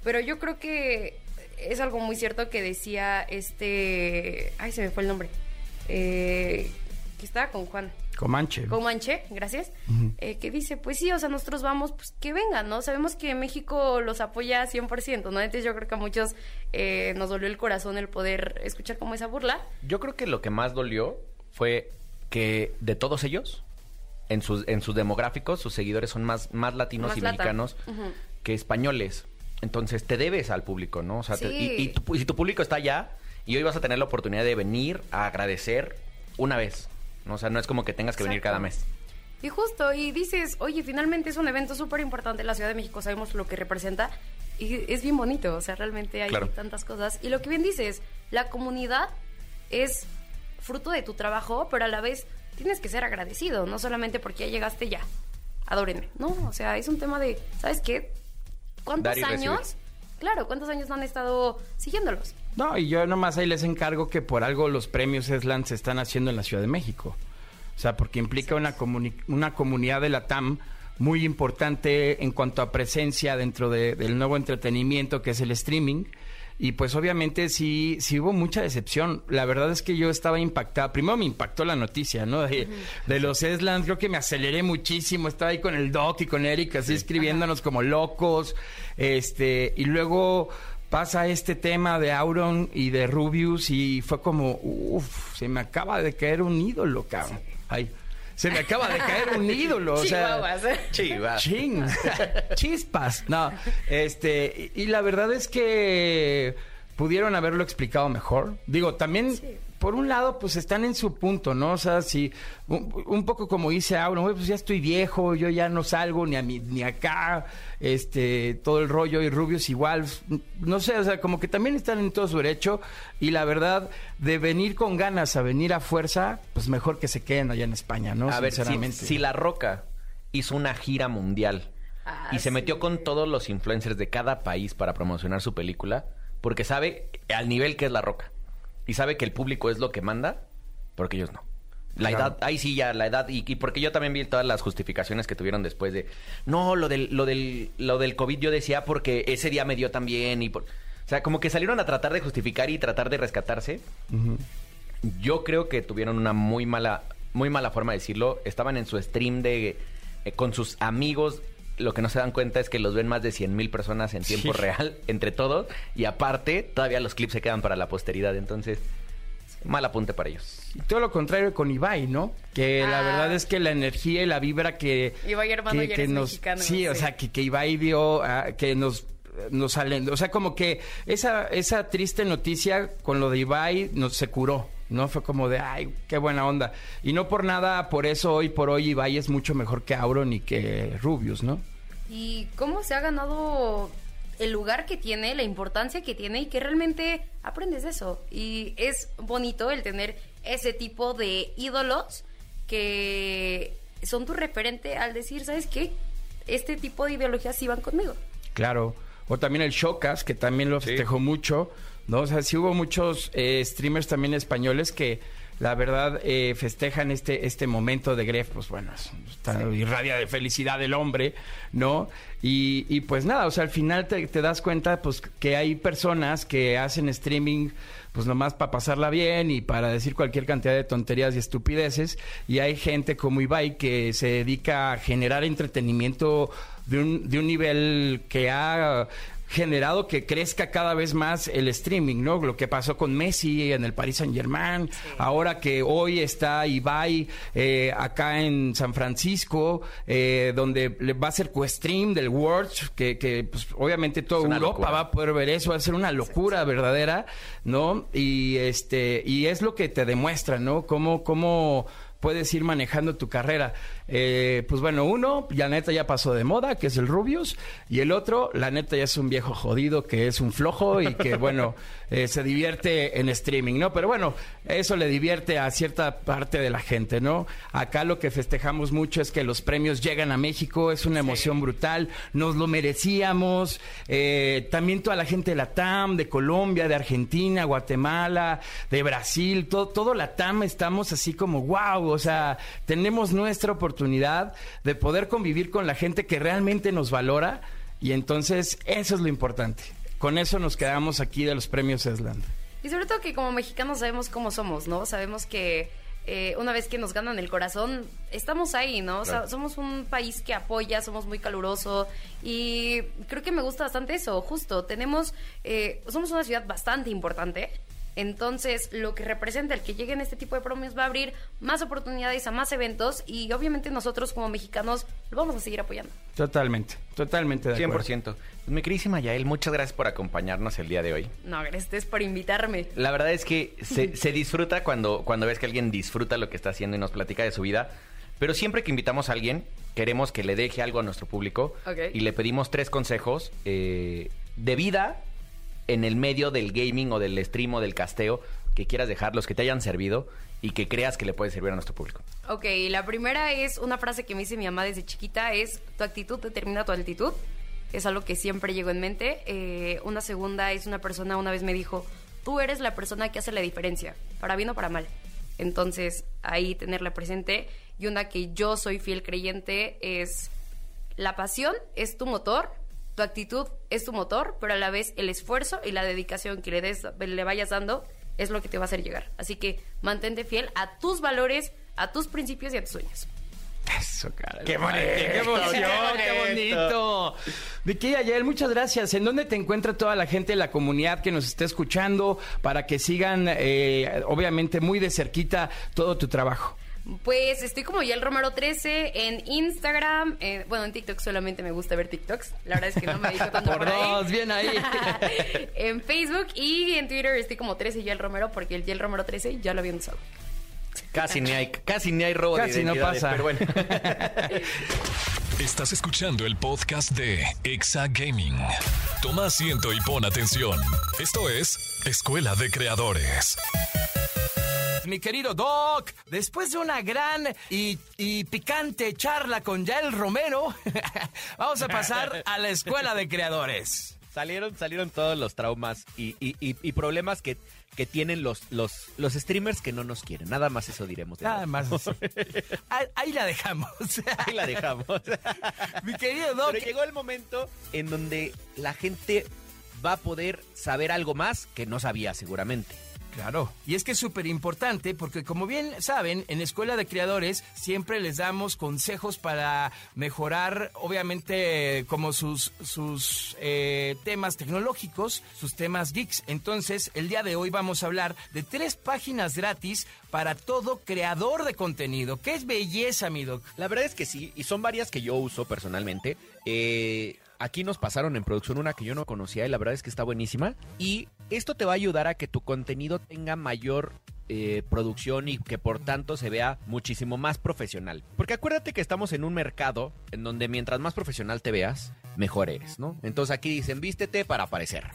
pero yo creo que es algo muy cierto que decía este, ay, se me fue el nombre, eh, que estaba con Juan. Comanche. Comanche, gracias, eh, que dice, pues sí, o sea, nosotros vamos, pues que vengan, ¿no? Sabemos que México los apoya 100%, ¿no? Entonces yo creo que a muchos eh, nos dolió el corazón el poder escuchar como esa burla. Yo creo que lo que más dolió fue que de todos ellos, en sus, en sus demográficos, sus seguidores son más, más latinos Más y lata. mexicanos que españoles. Entonces te debes al público, ¿no? O sea, te- y, y tu- y si tu público está allá, y hoy vas a tener la oportunidad de venir a agradecer una vez. ¿no? O sea, no es como que tengas que venir cada mes. Y justo, y dices, oye, finalmente es un evento súper importante en la Ciudad de México, sabemos lo que representa, y es bien bonito, o sea, realmente hay Claro. tantas cosas. Y lo que bien dices, la comunidad es fruto de tu trabajo, pero a la vez tienes que ser agradecido, no solamente porque ya llegaste ya, adórenme, ¿no? O sea, es un tema de, ¿sabes qué? ¿Cuántos recibir. años? Claro, ¿cuántos años no han estado siguiéndolos? No, y yo nomás ahí les encargo que por algo los premios Esland se están haciendo en la Ciudad de México. O sea, porque implica una, comuni- una comunidad de la TAM muy importante en cuanto a presencia dentro de- del nuevo entretenimiento que es el streaming. Y pues obviamente sí, sí hubo mucha decepción. La verdad es que yo estaba impactada. Primero me impactó la noticia, ¿no? De, de los Esland, creo que me aceleré muchísimo. Estaba ahí con el Doc y con Eric así escribiéndonos como locos. Este, y luego pasa este tema de Auron y de Rubius y fue como, uff, se me acaba de caer un ídolo, cabrón. Ay, se me acaba de caer un ídolo. O sea, Chihuahuas, ¿eh? Chivas. Ching, chispas. No, este, y, y la verdad es que pudieron haberlo explicado mejor. Digo, también, por un lado, pues están en su punto, ¿no? O sea, si un, un poco como dice "Güey, pues ya estoy viejo, yo ya no salgo ni a mi, ni acá, este, todo el rollo y Rubius igual, no sé, o sea, como que también están en todo su derecho y la verdad, de venir con ganas a venir a fuerza, pues mejor que se queden allá en España, ¿no? A ver, si, Sinceramente. si La Roca hizo una gira mundial Ah, y se sí. metió con todos los influencers de cada país para promocionar su película, porque sabe al nivel que es La Roca y sabe que el público es lo que manda, porque ellos no. La Claro. edad, ahí sí ya, la edad, y, y porque yo también vi todas las justificaciones que tuvieron después de, no, lo del, lo del, lo del COVID yo decía porque ese día me dio también, y por- o sea, como que salieron a tratar de justificar y tratar de rescatarse. Yo creo que tuvieron una muy mala, muy mala forma de decirlo. Estaban en su stream de eh, con sus amigos. Lo que no se dan cuenta es que los ven más de 100 mil personas en tiempo Sí. real, [laughs] entre todos. Y aparte, todavía los clips se quedan para la posteridad. Entonces, mal apunte para ellos. Y todo lo contrario con Ibai, ¿no? Que la Ah. verdad es que la energía y la vibra que... Ibai, hermano, que, ya que eres nos, mexicano, Sí, o sea, que, que Ibai dio, ah, que nos nos salen, o sea, como que esa esa triste noticia con lo de Ibai nos se curó, ¿no? Fue como de, ay, qué buena onda. Y no por nada, por eso hoy por hoy Ibai es mucho mejor que Auron y que Rubius, ¿no? y cómo se ha ganado el lugar que tiene, la importancia que tiene y que realmente aprendes de eso. Y es bonito el tener ese tipo de ídolos que son tu referente al decir, ¿sabes qué? Este tipo de ideologías sí van conmigo. Claro. O también el Showcast, que también lo festejó mucho, ¿no? O sea, sí hubo muchos eh, streamers también españoles que la verdad eh, festejan este este momento de Gref, pues bueno, es- está irradia de felicidad el hombre, ¿no? Y, y pues nada, o sea, al final te, te das cuenta pues que hay personas que hacen streaming pues nomás para pasarla bien y para decir cualquier cantidad de tonterías y estupideces. Y hay gente como Ibai que se dedica a generar entretenimiento de un, de un nivel que ha generado que crezca cada vez más el streaming, ¿no? Lo que pasó con Messi en el Paris Saint Germain, ahora que hoy está Ibai eh, acá en San Francisco, eh, donde le va a ser co-stream del World, que, que pues, obviamente toda Europa locura. va a poder ver eso, va a ser una locura verdadera, ¿no? Y este, y es lo que te demuestra, ¿no? Cómo, cómo puedes ir manejando tu carrera. Eh, pues bueno, uno, ya neta ya pasó de moda, que es el Rubius, y el otro, la neta ya es un viejo jodido, que es un flojo y que, [laughs] bueno, eh, se divierte en streaming, ¿no? Pero bueno, eso le divierte a cierta parte de la gente, ¿no? Acá lo que festejamos mucho es que los premios llegan a México, es una emoción brutal, nos lo merecíamos, eh, también toda la gente de la TAM, de Colombia, de Argentina, Guatemala, de Brasil, todo, todo la TAM estamos así como, wow, o sea, tenemos nuestra oportunidad de poder convivir con la gente que realmente nos valora y entonces eso es lo importante. Con eso nos quedamos aquí de los premios Esland. Y sobre todo que como mexicanos sabemos cómo somos, ¿no? Sabemos que eh, una vez que nos ganan el corazón, estamos ahí, ¿no? O sea, somos un país que apoya, somos muy caluroso y creo que me gusta bastante eso, justo. Tenemos, eh, somos una ciudad bastante importante. Entonces, lo que representa el que lleguen este tipo de premios va a abrir más oportunidades a más eventos y obviamente nosotros como mexicanos lo vamos a seguir apoyando. Totalmente, totalmente de acuerdo. 100%. Pues, mi queridísima Yael, muchas gracias por acompañarnos el día de hoy. No, gracias por invitarme. La verdad es que se, [laughs] se disfruta cuando, cuando ves que alguien disfruta lo que está haciendo y nos platica de su vida. Pero siempre que invitamos a alguien, queremos que le deje algo a nuestro público. Ok. Y le pedimos tres consejos eh, de vida en el medio del gaming o del stream o del casteo que quieras dejar, los que te hayan servido y que creas que le puede servir a nuestro público. Ok, la primera es una frase que me dice mi mamá desde chiquita, es tu actitud determina tu altitud. Es algo que siempre llegó en mente. Eh, una segunda es una persona una vez me dijo, tú eres la persona que hace la diferencia, para bien o para mal. Entonces, ahí tenerla presente. Y una que yo soy fiel creyente es, la pasión es tu motor, tu actitud es tu motor, pero a la vez el esfuerzo y la dedicación que le, des, le vayas dando es lo que te va a hacer llegar. Así que mantente fiel a tus valores, a tus principios y a tus sueños. Eso, cara. ¡Qué bonito! ¡Qué emoción! ¡Qué bonito! Vicky Ayel, muchas gracias. ¿En dónde te encuentra toda la gente de la comunidad que nos está escuchando para que sigan, eh, obviamente, muy de cerquita todo tu trabajo? Pues estoy como Yael Romero 13 en Instagram. eh, bueno, en TikTok solamente me gusta ver TikToks. La verdad es que no me dedico [laughs] tanto Por por, ahí. dos, bien ahí. [laughs] en Facebook y en Twitter estoy como 13 Yael Romero porque el Yael Romero 13 ya lo habían usado. Casi ni hay, casi ni hay robo Casi de no pasa. pero bueno. [laughs] Estás escuchando el podcast de Exa Gaming. Toma asiento y pon atención. Esto es Escuela de Creadores. Mi querido Doc, después de una gran y, y picante charla con Yael Romero, [laughs] vamos a pasar a la escuela de creadores. salieron, salieron todos los traumas y, y- y- y problemas que, que tienen los, los, los streamers que no nos quieren. Nada más eso diremos. Nada más. [laughs] Ahí, ahí la dejamos. Ahí la dejamos. [laughs] Mi querido Doc. Pero llegó el momento en donde la gente va a poder saber algo más que no sabía seguramente. Claro. Y es que es súper importante porque como bien saben, en Escuela de Creadores siempre les damos consejos para mejorar, obviamente, como sus, sus eh, temas tecnológicos, sus temas geeks. Entonces, el día de hoy vamos a hablar de tres páginas gratis para todo creador de contenido. ¡Qué es belleza, mi doc! La verdad es que sí, y son varias que yo uso personalmente. Eh, aquí nos pasaron en producción una que yo no conocía y la verdad es que está buenísima. Y esto te va a ayudar a que tu contenido tenga mayor eh, producción y que por tanto se vea muchísimo más profesional. Porque acuérdate que estamos en un mercado en donde mientras más profesional te veas, mejor eres, ¿no? Entonces aquí dicen, vístete para aparecer.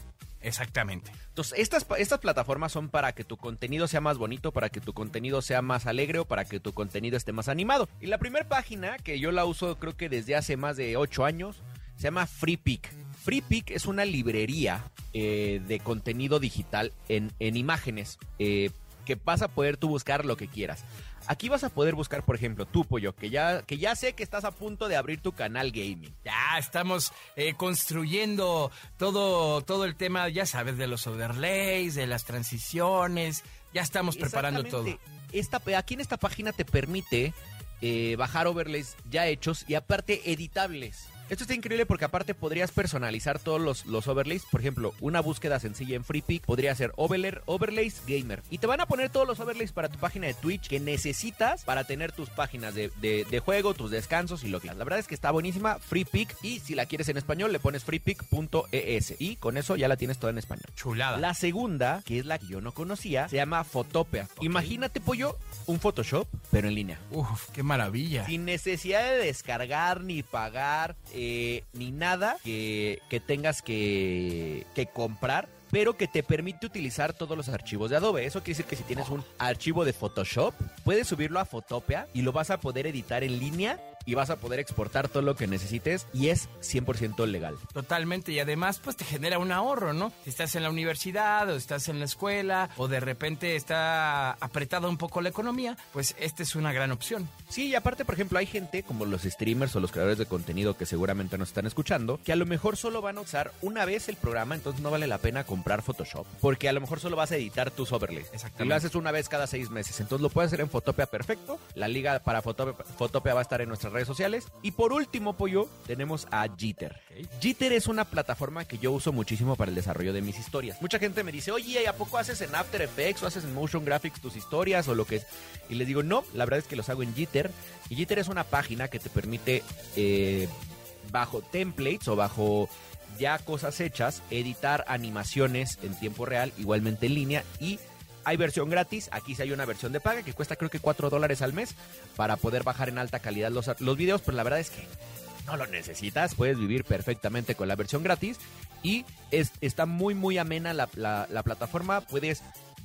Exactamente. Entonces, estas, estas plataformas son para que tu contenido sea más bonito, para que tu contenido sea más alegre o para que tu contenido esté más animado. Y la primera página, que yo la uso creo que desde hace más de 8 años, se llama FreePic. FreePic es una librería eh, de contenido digital en, en imágenes eh, que vas a poder tú buscar lo que quieras. Aquí vas a poder buscar, por ejemplo, tú, Pollo, que ya, que ya sé que estás a punto de abrir tu canal gaming. Ya estamos eh, construyendo todo, todo el tema, ya sabes, de los overlays, de las transiciones. Ya estamos preparando todo. Esta, aquí en esta página te permite eh, bajar overlays ya hechos y aparte editables. Esto está increíble porque aparte podrías personalizar todos los, los overlays. Por ejemplo, una búsqueda sencilla en FreePic podría ser overlay, overlays gamer. Y te van a poner todos los overlays para tu página de Twitch que necesitas para tener tus páginas de, de- de juego, tus descansos y lo que. La verdad es que está buenísima, FreePic. Y si la quieres en español, le pones freepic.es. Y con eso ya la tienes toda en español. Chulada. La segunda, que es la que yo no conocía, se llama Fotopea. Imagínate, pollo, un Photoshop, pero en línea. Uf, qué maravilla. Sin necesidad de descargar, ni pagar, eh, ni nada que, que tengas que, que comprar. Pero que te permite utilizar todos los archivos de Adobe. Eso quiere decir que si tienes un archivo de Photoshop, puedes subirlo a Fotopea y lo vas a poder editar en línea y vas a poder exportar todo lo que necesites y es 100% legal. Totalmente, y además pues te genera un ahorro, ¿no? Si estás en la universidad o estás en la escuela o de repente está apretada un poco la economía, pues esta es una gran opción. Sí, y aparte, por ejemplo, hay gente como los streamers o los creadores de contenido que seguramente nos están escuchando, que a lo mejor solo van a usar una vez el programa, entonces no vale la pena comprar Photoshop, porque a lo mejor solo vas a editar tus overlays. Exactamente. Y lo haces una vez cada seis meses, entonces lo puedes hacer en Fotopea perfecto. La liga para Fotopea, Fotopea va a estar en nuestras redes sociales. Y por último, pollo, tenemos a Jitter. Jitter es una plataforma que yo uso muchísimo para el desarrollo de mis historias. Mucha gente me dice, oye, ¿a poco haces en After Effects o haces en Motion Graphics tus historias o lo que es? Y les digo, no, la verdad es que los hago en Jitter. Y Jitter es una página que te permite, eh, bajo templates o bajo ya cosas hechas, editar animaciones en tiempo real, igualmente en línea y hay versión gratis, aquí sí hay una versión de paga que cuesta creo que 4 dólares al mes para poder bajar en alta calidad los, los videos, pero la verdad es que no lo necesitas, puedes vivir perfectamente con la versión gratis y es, está muy muy amena la, la- la plataforma, puedes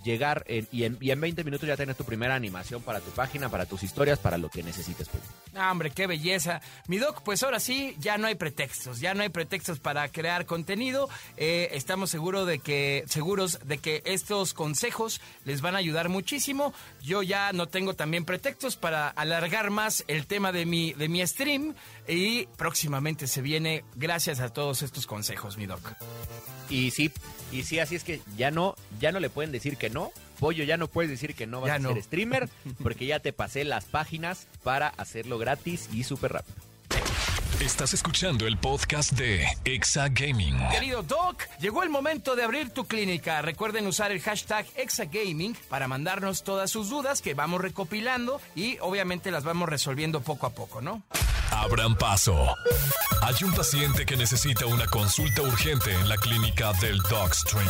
llegar en- y, en, y en 20 minutos ya tener tu primera animación para tu página, para tus historias, para lo que necesites. pues. Hombre, qué belleza. Mi doc, pues ahora sí, ya no hay pretextos, ya no hay pretextos para crear contenido. Eh, estamos seguro de que, seguros de que estos consejos les van a ayudar muchísimo. Yo ya no tengo también pretextos para alargar más el tema de mi, de mi stream y próximamente se viene gracias a todos estos consejos, mi doc. Y sí, y sí, así es que ya no, ya no le pueden decir que no. Pollo, ya no puedes decir que no vas Ya a no. ser streamer, [laughs] porque ya te pasé las páginas para hacerlo gratis y súper rápido. Estás escuchando el podcast de Exa Gaming. Querido Doc, llegó el momento de abrir tu clínica. Recuerden usar el hashtag Exagaming para mandarnos todas sus dudas que vamos recopilando y obviamente las vamos resolviendo poco a poco, ¿no? Abran paso. Hay un paciente que necesita una consulta urgente en la clínica del Dogstream.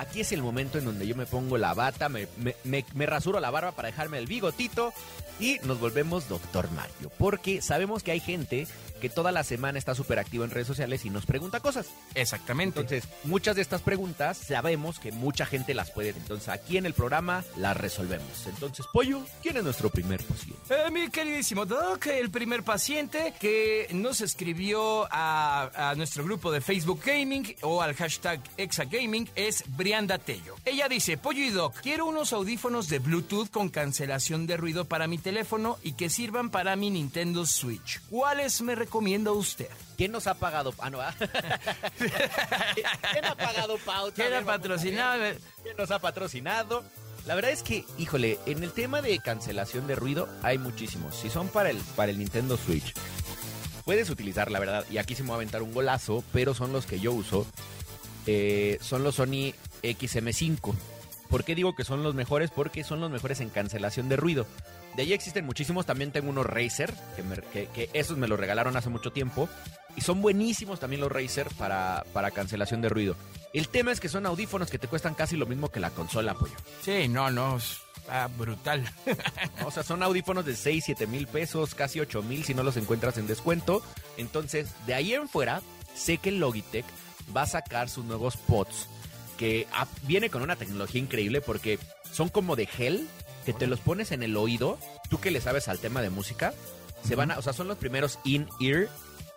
Aquí es el momento en donde yo me pongo la bata, me, me, me, me rasuro la barba para dejarme el bigotito y nos volvemos Doctor Mario. Porque sabemos que hay gente que toda la semana está súper activo en redes sociales y nos pregunta cosas. Exactamente. Entonces, muchas de estas preguntas sabemos que mucha gente las puede. Entonces, aquí en el programa las resolvemos. Entonces, Pollo, ¿quién es nuestro primer paciente? Eh, mi queridísimo Doc, el primer paciente que nos escribió a, a nuestro grupo de Facebook Gaming o al hashtag Exagaming es Brianda Tello. Ella dice, Pollo y Doc, quiero unos audífonos de Bluetooth con cancelación de ruido para mi teléfono y que sirvan para mi Nintendo Switch. ¿Cuáles me recomienda usted? ¿Quién nos ha pagado? Ah, no, ah. [laughs] ¿Quién ha pagado pauta? ¿Quién ha patrocinado? ¿Quién nos ha patrocinado? La verdad es que, híjole, en el tema de cancelación de ruido hay muchísimos. Si son para el, para el Nintendo Switch, puedes utilizar, la verdad, y aquí se me va a aventar un golazo, pero son los que yo uso. Eh, son los Sony XM5. ¿Por qué digo que son los mejores? Porque son los mejores en cancelación de ruido. De ahí existen muchísimos. También tengo unos Razer, que, me- que- que esos me los regalaron hace mucho tiempo. Y son buenísimos también los Razer para, para cancelación de ruido. El tema es que son audífonos que te cuestan casi lo mismo que la consola, pollo. Sí, no, no, está brutal. [laughs] O sea, son audífonos de 6, 7 mil pesos, casi 8 mil si no los encuentras en descuento. Entonces, de ahí en fuera, sé que Logitech va a sacar sus nuevos pods, que viene con una tecnología increíble porque son como de gel, que te los pones en el oído. Tú que le sabes al tema de música, se van a, o sea, son los primeros in-ear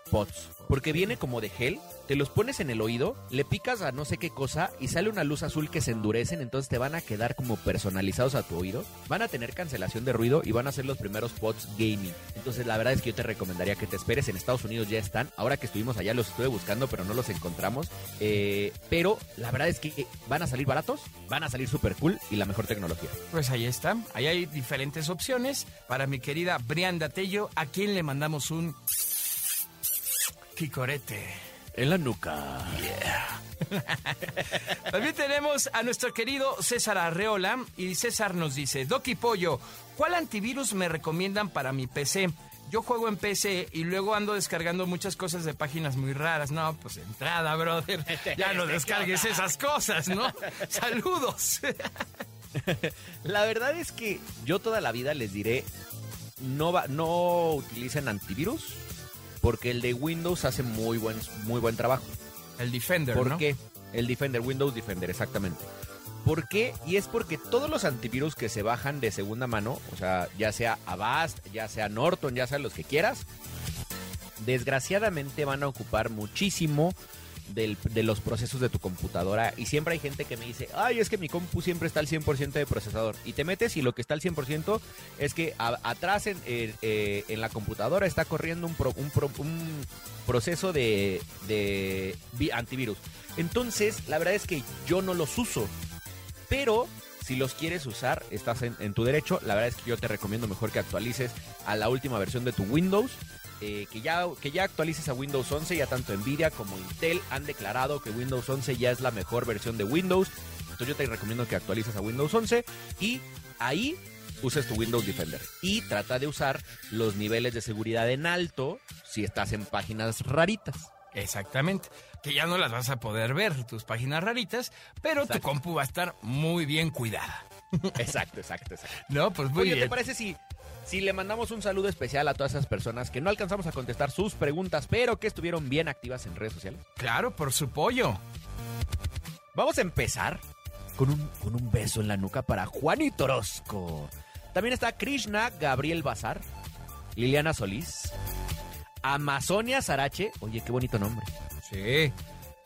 pods. Porque viene como de gel, te los pones en el oído, le picas a no sé qué cosa y sale una luz azul que se endurecen, entonces te van a quedar como personalizados a tu oído. Van a tener cancelación de ruido y van a ser los primeros pods gaming. Entonces la verdad es que yo te recomendaría que te esperes. En Estados Unidos ya están. Ahora que estuvimos allá los estuve buscando, pero no los encontramos. Eh, pero la verdad es que van a salir baratos, van a salir súper cool y la mejor tecnología. Pues ahí está. Ahí hay diferentes opciones para mi querida Brianda Tello, a quien le mandamos un Quicorete. En la nuca. [laughs] También tenemos a nuestro querido César Arreola y César nos dice, Doki Pollo, ¿cuál antivirus me recomiendan para mi PC? Yo juego en PC y luego ando descargando muchas cosas de páginas muy raras. No, pues entrada, brother. [laughs] Ya no descargues esas cosas, ¿no? [laughs] Saludos. La verdad es que yo toda la vida les diré, no, va, no utilicen antivirus, porque el de Windows hace muy buen, muy buen trabajo. El Defender, ¿Por ¿no? qué? El Defender, Windows Defender, exactamente. ¿Por qué? Y es porque todos los antivirus que se bajan de segunda mano, o sea, ya sea Avast, ya sea Norton, ya sea los que quieras, desgraciadamente van a ocupar muchísimo de los procesos de tu computadora. Y siempre hay gente que me dice, ay, es que mi compu siempre está al 100% de procesador. Y te metes y lo que está al 100% es que atrás en, eh, en la computadora está corriendo un, pro- un pro- un proceso de, de vi- antivirus. Entonces, la verdad es que yo no los uso. Pero si los quieres usar, estás en tu derecho. La verdad es que yo te recomiendo mejor que actualices a la última versión de tu Windows. Eh, que, ya, que ya actualices a Windows 11. Ya tanto Nvidia como Intel han declarado que Windows 11 ya es la mejor versión de Windows. Entonces yo te recomiendo que actualices a Windows 11 y ahí uses tu Windows Defender. Y trata de usar los niveles de seguridad en alto si estás en páginas raritas. Exactamente. Que ya no las vas a poder ver, tus páginas raritas, pero tu compu va a estar muy bien cuidada. Exacto, exacto, exacto. No, pues muy Oye, ¿te bien. parece si, si le mandamos un saludo especial a todas esas personas que no alcanzamos a contestar sus preguntas, pero que estuvieron bien activas en redes sociales? Claro, por su pollo. Vamos a empezar con un, con un beso en la nuca para Juanito Orozco. También está Krishna Gabriel Bazar, Liliana Solís, Amazonia Sarache. Oye, qué bonito nombre. Sí.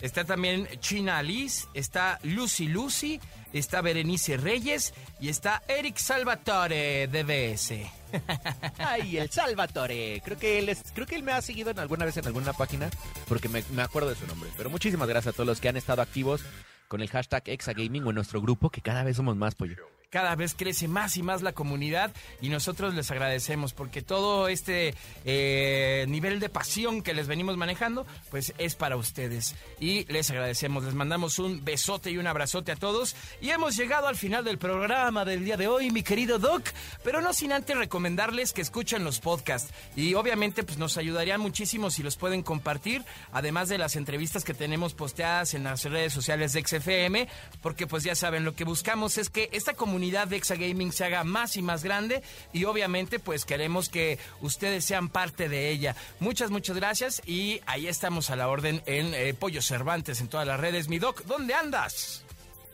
Está también China Alice, está Lucy Lucy, está Berenice Reyes y está Eric Salvatore de. [laughs] Ay, el Salvatore. Creo que él es, creo que él me ha seguido en alguna vez en alguna página porque me, me acuerdo de su nombre. Pero muchísimas gracias a todos los que han estado activos con el hashtag Exagaming o en nuestro grupo, que cada vez somos más pollo. Cada vez crece más y más la comunidad y nosotros les agradecemos porque todo este eh, nivel de pasión que les venimos manejando, pues es para ustedes. Y les agradecemos, les mandamos un besote y un abrazote a todos. Y hemos llegado al final del programa del día de hoy, mi querido Doc, pero no sin antes recomendarles que escuchen los podcasts. Y obviamente, pues nos ayudaría muchísimo si los pueden compartir, además de las entrevistas que tenemos posteadas en las redes sociales de XFM, porque pues ya saben, lo que buscamos es que esta comunidad de Exagaming se haga más y más grande y obviamente pues queremos que ustedes sean parte de ella. Muchas, muchas gracias y ahí estamos a la orden en eh, Pollo Cervantes en todas las redes. Mi Doc, ¿dónde andas?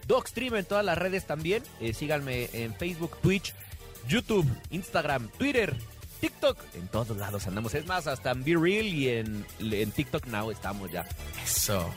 Docstream en todas las redes también. Eh, síganme en Facebook, Twitch, YouTube, Instagram, Twitter, TikTok. En todos lados andamos. Es más, hasta en Be Real y en, en TikTok Now estamos ya. Eso.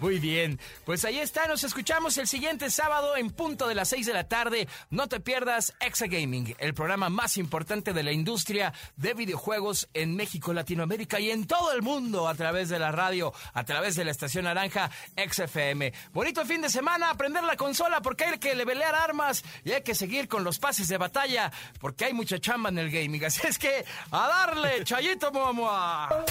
Muy bien, pues ahí está, nos escuchamos el siguiente sábado en punto de las 6 de la tarde. No te pierdas Exa Gaming, el programa más importante de la industria de videojuegos en México, Latinoamérica y en todo el mundo a través de la radio, a través de la estación naranja XFM. Bonito fin de semana, aprender la consola porque hay que levelear armas y hay que seguir con los pases de batalla porque hay mucha chamba en el gaming. [laughs] Así es que a darle, chayito, muamua.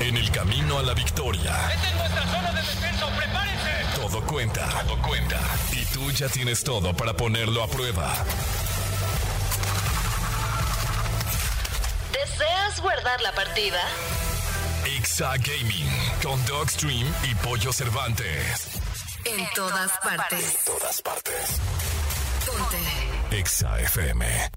En el camino a la victoria. Esta es nuestra zona de defensa, prepárense. Todo cuenta. Todo cuenta. Y tú ya tienes todo para ponerlo a prueba. ¿Deseas guardar la partida? Exa Gaming con Dogstream y Pollo Cervantes. En todas partes. Todas partes. Ponte. Exa FM.